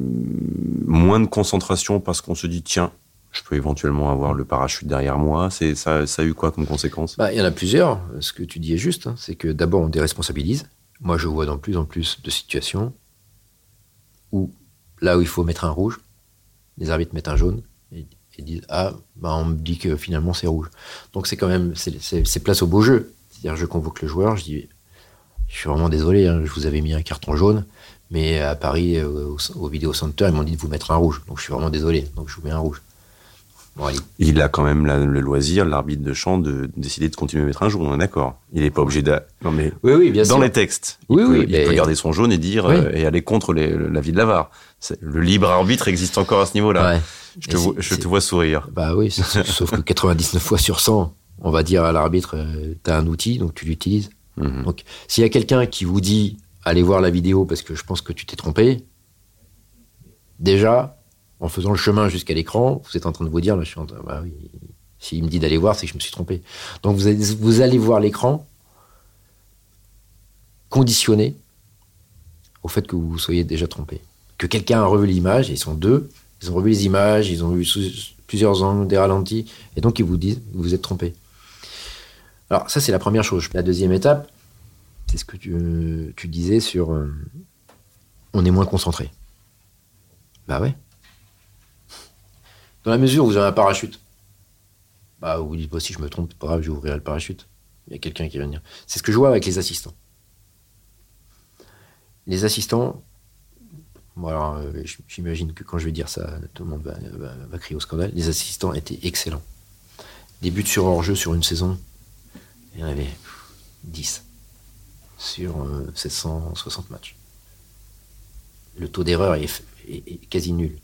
moins de concentration parce qu'on se dit, tiens, je peux éventuellement avoir le parachute derrière moi. C'est ça, ça a eu quoi comme conséquence? Bah, Il y en a plusieurs. Ce que tu dis est juste. Hein. c'est que d'abord, on déresponsabilise. Moi, je vois dans plus en plus de situations où, là où il faut mettre un rouge, les arbitres mettent un jaune et, disent Ah, bah, on me dit que finalement c'est rouge. Donc c'est quand même, c'est place au beau jeu. C'est-à-dire, je convoque le joueur, je dis Je suis vraiment désolé, hein, je vous avais mis un carton jaune, mais à Paris, euh, au, Vidéo Center, ils m'ont dit de vous mettre un rouge. Donc je suis vraiment désolé, donc je vous mets un rouge. Il a quand même le loisir, l'arbitre de champ, de, décider de continuer à mettre un jaune, on est d'accord. Il n'est pas obligé de. Non, mais oui, oui, bien dans les textes, il, oui, peut, garder son jaune et dire euh, et aller contre la vie de l'avare le libre arbitre existe encore à ce niveau-là. Je, te, vois, je te vois sourire. Bah oui, sauf [LAUGHS] que 99 fois sur 100, on va dire à l'arbitre, euh, tu as un outil, donc tu l'utilises. Mhm. Donc s'il y a quelqu'un qui vous dit, allez voir la vidéo parce que je pense que tu t'es trompé, déjà, en faisant le chemin jusqu'à l'écran, vous êtes en train de vous dire, là, je suis en train, bah oui, s'il me dit d'aller voir, c'est que je me suis trompé. Donc vous allez, voir l'écran conditionné au fait que vous soyez déjà trompé que quelqu'un a revu l'image, ils sont deux, ils ont revu les images, ils ont vu plusieurs angles, des ralentis, et donc ils vous disent, vous vous êtes trompé. Alors ça, c'est la première chose. La deuxième étape, c'est ce que tu, tu disais sur... Euh, on est moins concentré. Bah ouais. Dans la mesure où vous avez un parachute, bah vous dites, pas si je me trompe, pas grave, j'ouvrirai le parachute. Il y a quelqu'un qui va venir. C'est ce que je vois avec les assistants. les assistants, bon, euh, j'imagine que quand je vais dire ça, tout le monde va, crier au scandale. Les assistants étaient excellents. Des buts sur hors-jeu sur une saison, il y en avait 10 sur 760 euh, matchs. Le taux d'erreur est, quasi nul.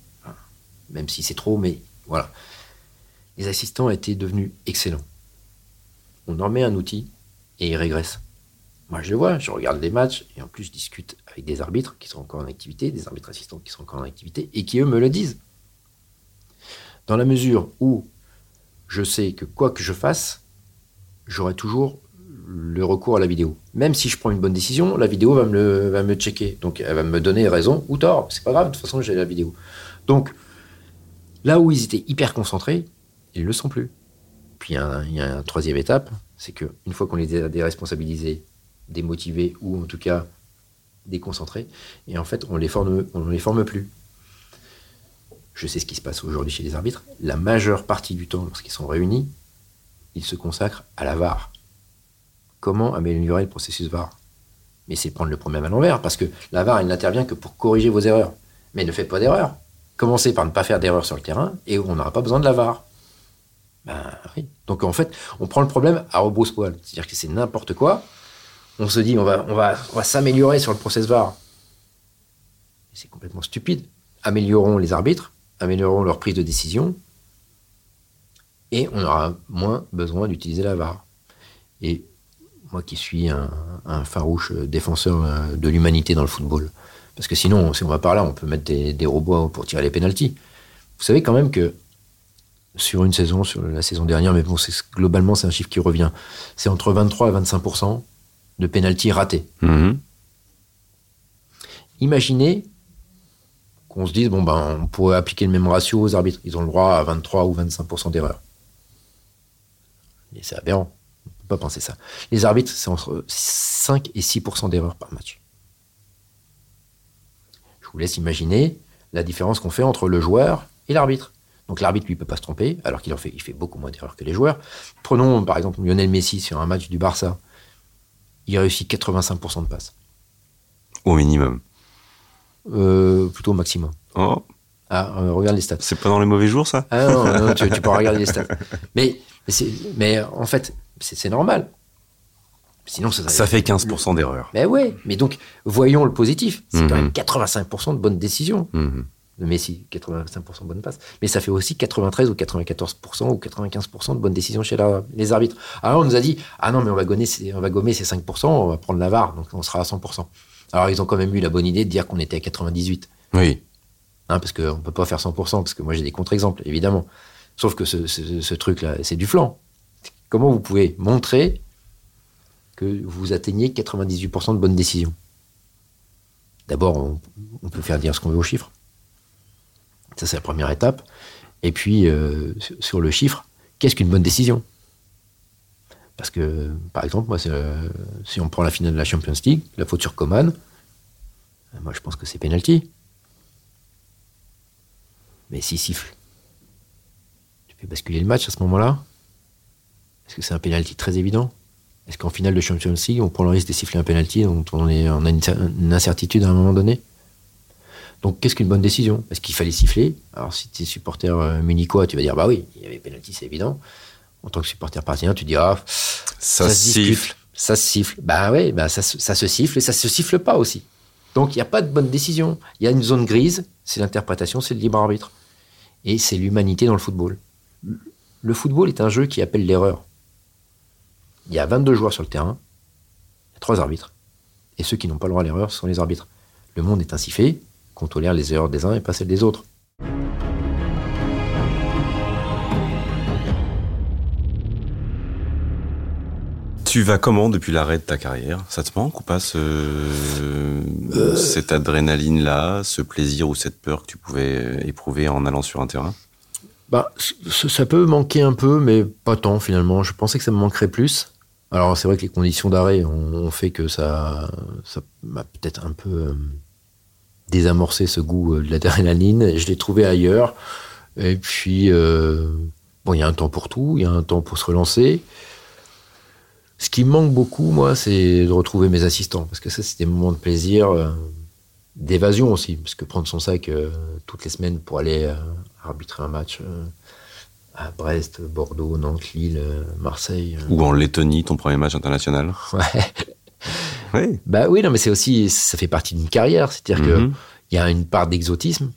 Même si c'est trop, mais voilà. Les assistants étaient devenus excellents. On en met un outil et ils régressent. Moi, je le vois, je regarde des matchs et en plus, je discute avec des arbitres qui sont encore en activité, des arbitres assistants qui sont encore en activité et qui, eux, me le disent. Dans la mesure où je sais que quoi que je fasse, j'aurai toujours le recours à la vidéo. Même si je prends une bonne décision, la vidéo va me, va me checker. Donc, elle va me donner raison ou tort. C'est pas grave, de toute façon, j'ai la vidéo. Donc, là où ils étaient hyper concentrés, ils ne le sont plus. Puis, il y a, une troisième étape, c'est qu'une fois qu'on les a déresponsabilisés démotivés ou en tout cas déconcentrés. Et en fait, on les forme, les forme plus. Je sais ce qui se passe aujourd'hui chez les arbitres. La majeure partie du temps, lorsqu'ils sont réunis, ils se consacrent à la VAR. Comment améliorer le processus VAR? Mais c'est prendre le problème à l'envers, parce que la VAR, elle n'intervient que pour corriger vos erreurs. Mais ne faites pas d'erreurs. Commencez par ne pas faire d'erreurs sur le terrain, et on n'aura pas besoin de la VAR. Ben oui. Donc en fait, on prend le problème à rebrousse-poil. C'est-à-dire que c'est n'importe quoi on se dit on va, on va, va s'améliorer sur le process VAR. C'est complètement stupide. Améliorons les arbitres, améliorons leur prise de décision, et on aura moins besoin d'utiliser la VAR. Et moi qui suis un, farouche défenseur euh, de l'humanité dans le football, parce que sinon, si on va par là, on peut mettre des, robots pour tirer les pénalties. Vous savez quand même que sur une saison, sur la saison dernière, mais bon, globalement, c'est un chiffre qui revient. C'est entre 23 et 25% de pénalty ratés. Mhm. Imaginez qu'on se dise, bon, ben, on pourrait appliquer le même ratio aux arbitres. Ils ont le droit à 23 ou 25% d'erreurs. Et c'est aberrant. On ne peut pas penser ça. Les arbitres, c'est entre 5 et 6% d'erreurs par match. Vous laisse imaginer la différence qu'on fait entre le joueur et l'arbitre. Donc l'arbitre, lui, peut pas se tromper, alors qu'il en fait, il fait beaucoup moins d'erreurs que les joueurs. Prenons par exemple Lionel Messi sur un match du Barça il réussit 85% de passes. Au minimum. Euh, plutôt au maximum. Oh. Ah, euh, regarde les stats. C'est pas dans les mauvais jours, ça? Ah non, tu, peux regarder les stats. [LAUGHS] Mais, mais, en fait, c'est normal. Sinon, ça, ça fait 15% d'erreur. Mais oui, mais donc, voyons le positif. C'est quand même 85% de bonnes décisions. Mhm de Messi, 85% de bonnes passes. Mais ça fait aussi 93% ou 94% ou 95% de bonnes décisions chez les arbitres. Alors on nous a dit, ah non, mais on va, gommer, on va gommer ces 5%, on va prendre la VAR, donc on sera à 100%. Alors ils ont quand même eu la bonne idée de dire qu'on était à 98. Oui. Hein, parce qu'on ne peut pas faire 100%, parce que moi j'ai des contre-exemples, évidemment. Sauf que ce, truc-là, c'est du flanc. Comment vous pouvez montrer que vous atteignez 98% de bonnes décisions D'abord, on, peut faire dire ce qu'on veut aux chiffres. Ça, c'est la première étape. Et puis, euh, sur le chiffre, qu'est-ce qu'une bonne décision? Parce que, par exemple, moi, euh, si on prend la finale de la Champions League, la faute sur Coman, euh, moi, je pense que c'est penalty. Mais s'il siffle, tu fais basculer le match à ce moment-là? Est-ce que c'est un penalty très évident? Est-ce qu'en finale de Champions League, on prend le risque de siffler un penalty dont on, est, on a une incertitude à un moment donné? Donc, qu'est-ce qu'une bonne décision? Est-ce qu'il fallait siffler? Alors, si tu es supporter euh, munichois, tu vas dire, bah oui, il y avait pénalty, c'est évident. En tant que supporter parisien, tu dis, ah, ça, siffle. Ça se siffle. Bah oui, bah ça, ça, se siffle et ça se siffle pas aussi. Donc, il n'y a pas de bonne décision. Il y a une zone grise, c'est l'interprétation, c'est le libre arbitre. Et c'est l'humanité dans le football. Le football est un jeu qui appelle l'erreur. Il y a 22 joueurs sur le terrain, il y a trois arbitres. Et ceux qui n'ont pas le droit à l'erreur, ce sont les arbitres. Le monde est ainsi fait, qu'on tolère les erreurs des uns et pas celles des autres. Tu vas comment depuis l'arrêt de ta carrière? Ça te manque ou pas euh. cette adrénaline-là, ce plaisir ou cette peur que tu pouvais éprouver en allant sur un terrain? Bah, ça peut manquer un peu, mais pas tant finalement. Je pensais que ça me manquerait plus. Alors c'est vrai que les conditions d'arrêt ont, fait que ça, m'a peut-être un peu euh, désamorcer ce goût euh, de l'adrénaline. Je l'ai trouvé ailleurs. Et puis, euh, bon, il y a un temps pour tout, il y a un temps pour se relancer. Ce qui me manque beaucoup, moi, c'est de retrouver mes assistants. Parce que ça, c'est des moments de plaisir, d'évasion aussi. Parce que prendre son sac toutes les semaines pour aller arbitrer un match à Brest, Bordeaux, Nantes, Lille, Marseille. Ou en Lettonie, ton premier match international. Ouais. oui. Bah oui, non, mais c'est aussi, ça fait partie d'une carrière. C'est-à-dire qu'il mhm. y a une part d'exotisme,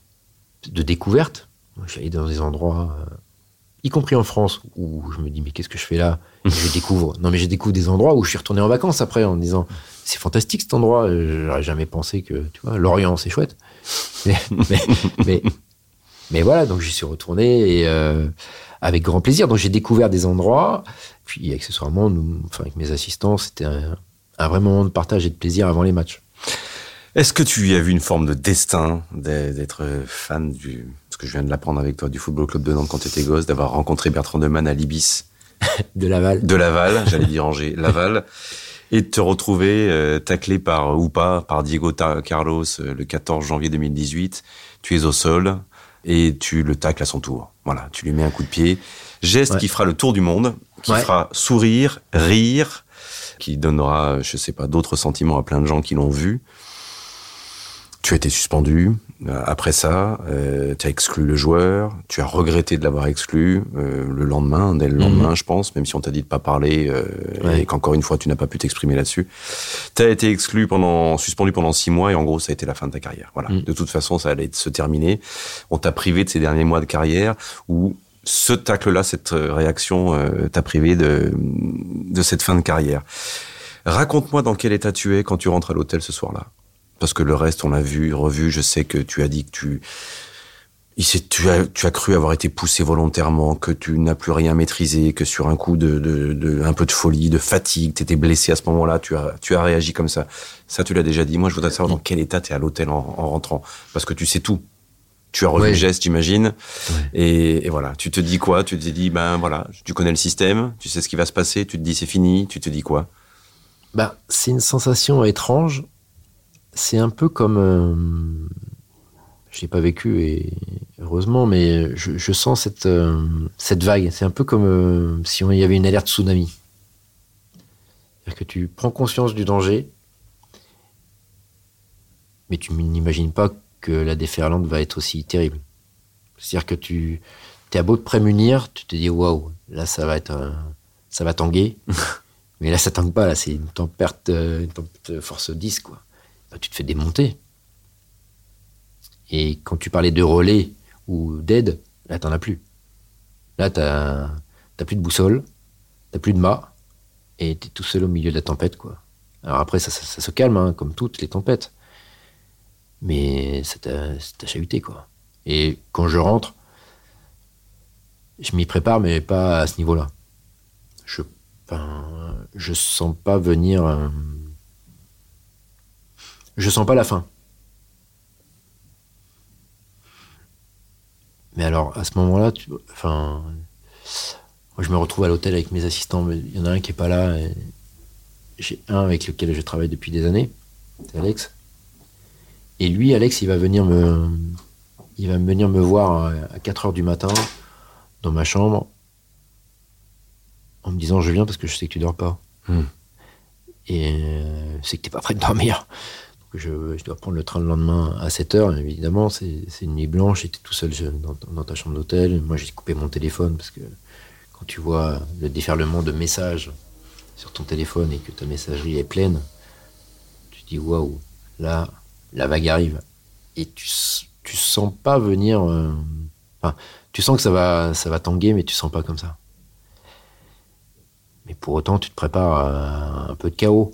de découverte. J'allais dans des endroits y compris en France, où je me dis, mais qu'est-ce que je fais là? Je découvre. Non, mais je découvre des endroits où je suis retourné en vacances après en me disant, c'est fantastique cet endroit. J'aurais jamais pensé que, tu vois, l'Orient, c'est chouette. [LAUGHS] Mais, mais, voilà, donc j'y suis retourné et euh, avec grand plaisir. Donc j'ai découvert des endroits. Puis accessoirement, nous, enfin, avec mes assistants, c'était un, un vrai moment de partage et de plaisir avant les matchs. Est-ce que tu y as vu une forme de destin d'être fan du, ce que je viens de l'apprendre avec toi, du Football Club de Nantes quand tu étais gosse, d'avoir rencontré Bertrand Deman à l'Ibis? De Laval. De Laval, j'allais dire Angers, [LAUGHS] Laval. Et de te retrouver euh, taclé par, ou pas, par Diego Carlos euh, le 14 janvier 2018. Tu es au sol et tu le tacles à son tour. Voilà, tu lui mets un coup de pied. Geste qui fera le tour du monde, qui fera sourire, rire, qui donnera, je sais pas, d'autres sentiments à plein de gens qui l'ont vu. Tu as été suspendu. Euh, après ça, euh, tu as exclu le joueur. Tu as regretté de l'avoir exclu euh, le lendemain, dès le mhm. lendemain, je pense, même si on t'a dit de pas parler et qu'encore une fois, tu n'as pas pu t'exprimer là-dessus. Tu as été exclu pendant, suspendu pendant six mois et en gros, ça a été la fin de ta carrière. Voilà. Mhm. De toute façon, ça allait se terminer. On t'a privé de ces derniers mois de carrière où ce tacle-là, cette réaction, t'a privé de, de cette fin de carrière. Raconte-moi dans quel état tu es quand tu rentres à l'hôtel ce soir-là. Parce que le reste, on l'a vu, revu. Je sais que tu as dit que tu, tu as, tu as cru avoir été poussé volontairement, que tu n'as plus rien maîtrisé, que sur un coup de, de, un peu de folie, de fatigue, tu étais blessé à ce moment-là, tu as, tu as réagi comme ça. Ça, tu l'as déjà dit. Moi, je voudrais savoir dans quel état tu es à l'hôtel en, rentrant. Parce que tu sais tout. Tu as revu le geste, j'imagine. Et, et, voilà. Tu te dis quoi? Tu te dis, ben voilà, tu connais le système, tu sais ce qui va se passer, tu te dis c'est fini, tu te dis quoi? Bah, C'est une sensation étrange c'est un peu comme. Euh, je l'ai pas vécu, et heureusement, mais je, sens cette, euh, cette vague. C'est un peu comme euh, si il y avait une alerte tsunami. C'est-à-dire que tu prends conscience du danger, mais tu n'imagines pas que la déferlante va être aussi terrible. C'est-à-dire que tu es à beau te prémunir, tu te dis waouh, là ça va être ça va tanguer. [LAUGHS] mais là ça tangue pas, là c'est une tempête, une tempête force 10 quoi. Bah, tu te fais démonter. Et quand tu parlais de relais ou d'aide, là, t'en as plus. Là, t'as plus de boussole, t'as plus de mât, et t'es tout seul au milieu de la tempête, quoi. Alors après, ça, se calme, hein, comme toutes les tempêtes. Mais ça t'a chahuté, quoi. Et quand je rentre, je m'y prépare, mais pas à ce niveau-là. Je, enfin, je sens pas venir. Euh, je sens pas la fin. Mais alors, à ce moment-là, enfin, moi, je me retrouve à l'hôtel avec mes assistants. Il y en a un qui est pas là. J'ai un avec lequel je travaille depuis des années. C'est Alex. Et lui, Alex, il va venir me, il va venir me voir à 4 heures du matin dans ma chambre en me disant je viens parce que je sais que tu dors pas. Hmm. Et euh, c'est que t'es pas prêt de dormir je, dois prendre le train le lendemain à 7 heures. Évidemment, c'est une nuit blanche, j'étais tout seul dans, ta chambre d'hôtel. Moi, j'ai coupé mon téléphone parce que quand tu vois le déferlement de messages sur ton téléphone et que ta messagerie est pleine, tu te dis waouh, là, la vague arrive. Et tu, tu sens pas venir. Euh, tu sens que ça va, ça va tanguer, mais tu sens pas comme ça. Mais pour autant, tu te prépares à un peu de chaos.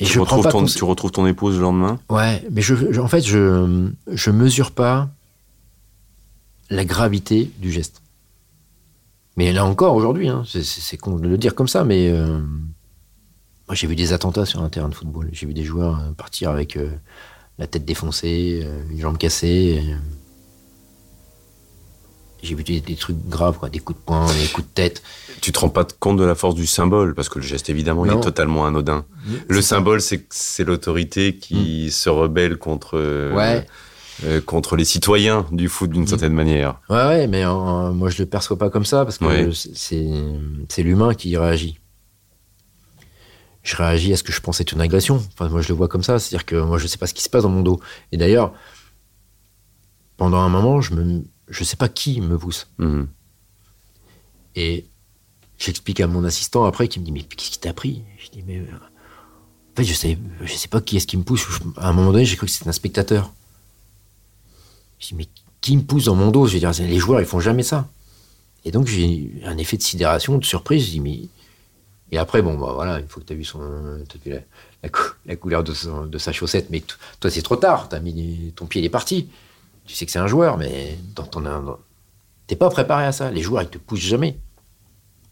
Et tu, je retrouves ton, tu retrouves ton épouse le lendemain Ouais, mais je, en fait, je je mesure pas la gravité du geste. Mais là encore, aujourd'hui, hein, c'est con de le dire comme ça, mais euh, moi j'ai vu des attentats sur un terrain de football. J'ai vu des joueurs euh, partir avec euh, la tête défoncée, une jambe cassée. J'ai vu des, trucs graves, quoi, des coups de poing, des coups de tête. Tu te rends pas compte de la force du symbole, parce que le geste, évidemment, il est totalement anodin. Le symbole, c'est c'est l'autorité qui mm. se rebelle contre. Ouais. euh, contre les citoyens du foot d'une certaine manière. Ouais, ouais, mais euh, moi je le perçois pas comme ça parce que Ouais. c'est l'humain qui réagit. Je réagis à ce que je pense être une agression. Enfin, moi je le vois comme ça, c'est-à-dire que moi je sais pas ce qui se passe dans mon dos. Et d'ailleurs, pendant un moment, je me, je sais pas qui me pousse. Mhm. Et j'explique à mon assistant après qui me dit mais qu'est-ce qui t'a pris? Je dis mais euh, en fait je sais je sais pas qui est-ce qui me pousse. À un moment donné j'ai cru que c'était un spectateur. Je dis mais qui me pousse dans mon dos? Je veux dire les joueurs ils font jamais ça. Et donc j'ai un effet de sidération, de surprise. Je dis mais et après bon bah voilà une fois que t'as vu son vu la, la, cou- la couleur de, son- de sa chaussette mais toi c'est trop tard. Mis ton pied il est parti. Tu sais que c'est un joueur mais dans ton dans- T'es pas préparé à ça. Les joueurs, ils te poussent jamais.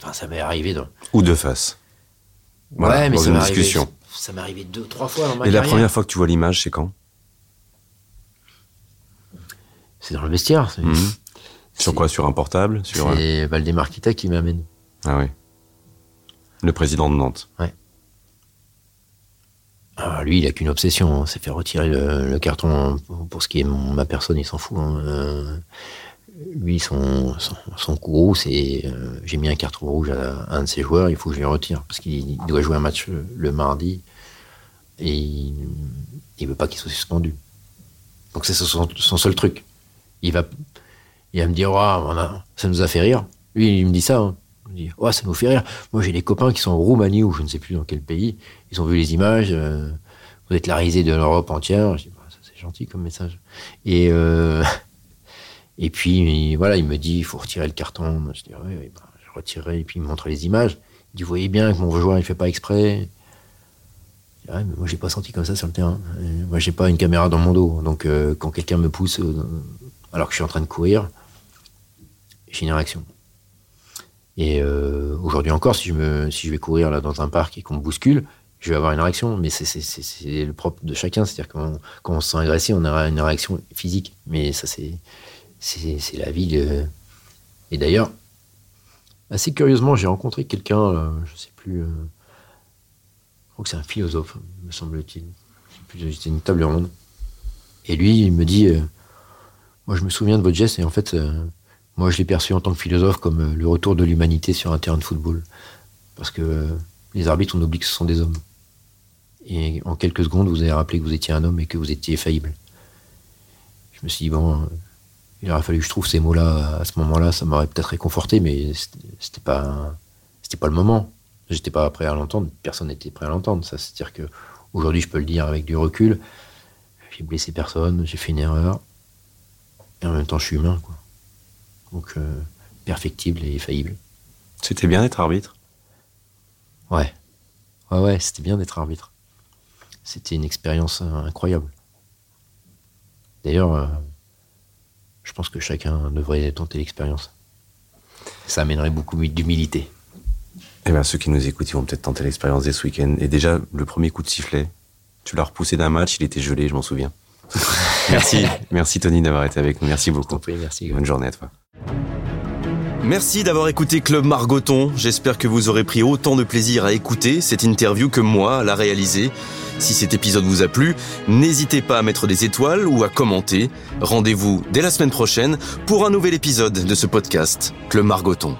Enfin, ça m'est arrivé dans. Ou de face. Voilà, ouais, mais dans ça une m'est arrivé. discussion. Ça m'est arrivé deux, trois fois dans ma Et la première fois que tu vois l'image, c'est quand? C'est dans le vestiaire. Mhm. Sur quoi? Sur un portable? Sur c'est Valdemar Kita qui m'amène. Ah oui. Le président de Nantes. Ah, lui, il a qu'une obsession, hein, c'est faire retirer le, carton. hein. Pour, ce qui est ma personne, il s'en fout. hein. Euh, lui, son, son, son c'est euh, j'ai mis un carton rouge à, un de ses joueurs, il faut que je le retire. Parce qu'il il doit jouer un match le, mardi et il, il veut pas qu'il soit suspendu. Donc, c'est son, seul truc. Il va, me dire a- ça nous a fait rire. Lui, il me dit ça. Me dit Oh, ça nous fait rire. Moi, j'ai des copains qui sont en Roumanie ou je ne sais plus dans quel pays. Ils ont vu les images. euh, vous êtes la risée de l'Europe entière. Je dis, Bah, ça, c'est gentil comme message. Et, euh, et puis, il- voilà, il me dit, il faut retirer le carton. Je dis, oui, bah, je retirerai. Et puis, il me montre les images. Il dit, vous voyez bien que mon joueur, il fait pas exprès. Je dis, Ouais, mais moi, j'ai pas senti comme ça sur le terrain. Euh, Moi, j'ai pas une caméra dans mon dos. Donc, quand quelqu'un me pousse, alors que je suis en train de courir, j'ai une réaction. Et euh, aujourd'hui encore, si je, vais courir là dans un parc et qu'on me bouscule, je vais avoir une réaction. Mais c'est- le propre de chacun. C'est-à-dire que quand, on se sent agressé, on aura une réaction physique. Mais ça, c'est la vie. Et d'ailleurs, assez curieusement, j'ai rencontré quelqu'un, euh, je sais plus, euh, je crois que c'est un philosophe, me semble-t-il. C'était une table ronde. Et lui, il me dit, moi, je me souviens de votre geste et en fait. Moi, je l'ai perçu en tant que philosophe comme euh, le retour de l'humanité sur un terrain de football. Parce que euh, les arbitres, on oublie que ce sont des hommes. Et en quelques secondes, vous avez rappelé que vous étiez un homme et que vous étiez faillible. Je me suis dit, bon, euh, il aurait fallu que je trouve ces mots-là à ce moment-là, ça m'aurait peut-être réconforté, mais c'était pas, c'était pas le moment. J'étais pas prêt à l'entendre, personne n'était prêt à l'entendre. Ça, c'est-à-dire que aujourd'hui, je peux le dire avec du recul. J'ai blessé personne, j'ai fait une erreur. Et en même temps, je suis humain, quoi. Donc, euh, perfectible et faillible. C'était bien d'être arbitre? Ouais. Ouais, ouais, c'était bien d'être arbitre. C'était une expérience euh, incroyable. D'ailleurs, euh, je pense que chacun devrait tenter l'expérience. Ça amènerait beaucoup d'humilité. Eh bien, ceux qui nous écoutent, ils vont peut-être tenter l'expérience dès ce week-end. Et déjà, le premier coup de sifflet, tu l'as repoussé d'un match, il était gelé, je m'en souviens. [LAUGHS] merci, [LAUGHS] merci Tony d'avoir été avec nous. Merci beaucoup. Merci. Bonne journée à toi. Merci d'avoir écouté Club Margoton. J'espère que vous aurez pris autant de plaisir à écouter cette interview que moi à la réaliser. Si cet épisode vous a plu, n'hésitez pas à mettre des étoiles ou à commenter. Rendez-vous dès la semaine prochaine pour un nouvel épisode de ce podcast, Club Margoton.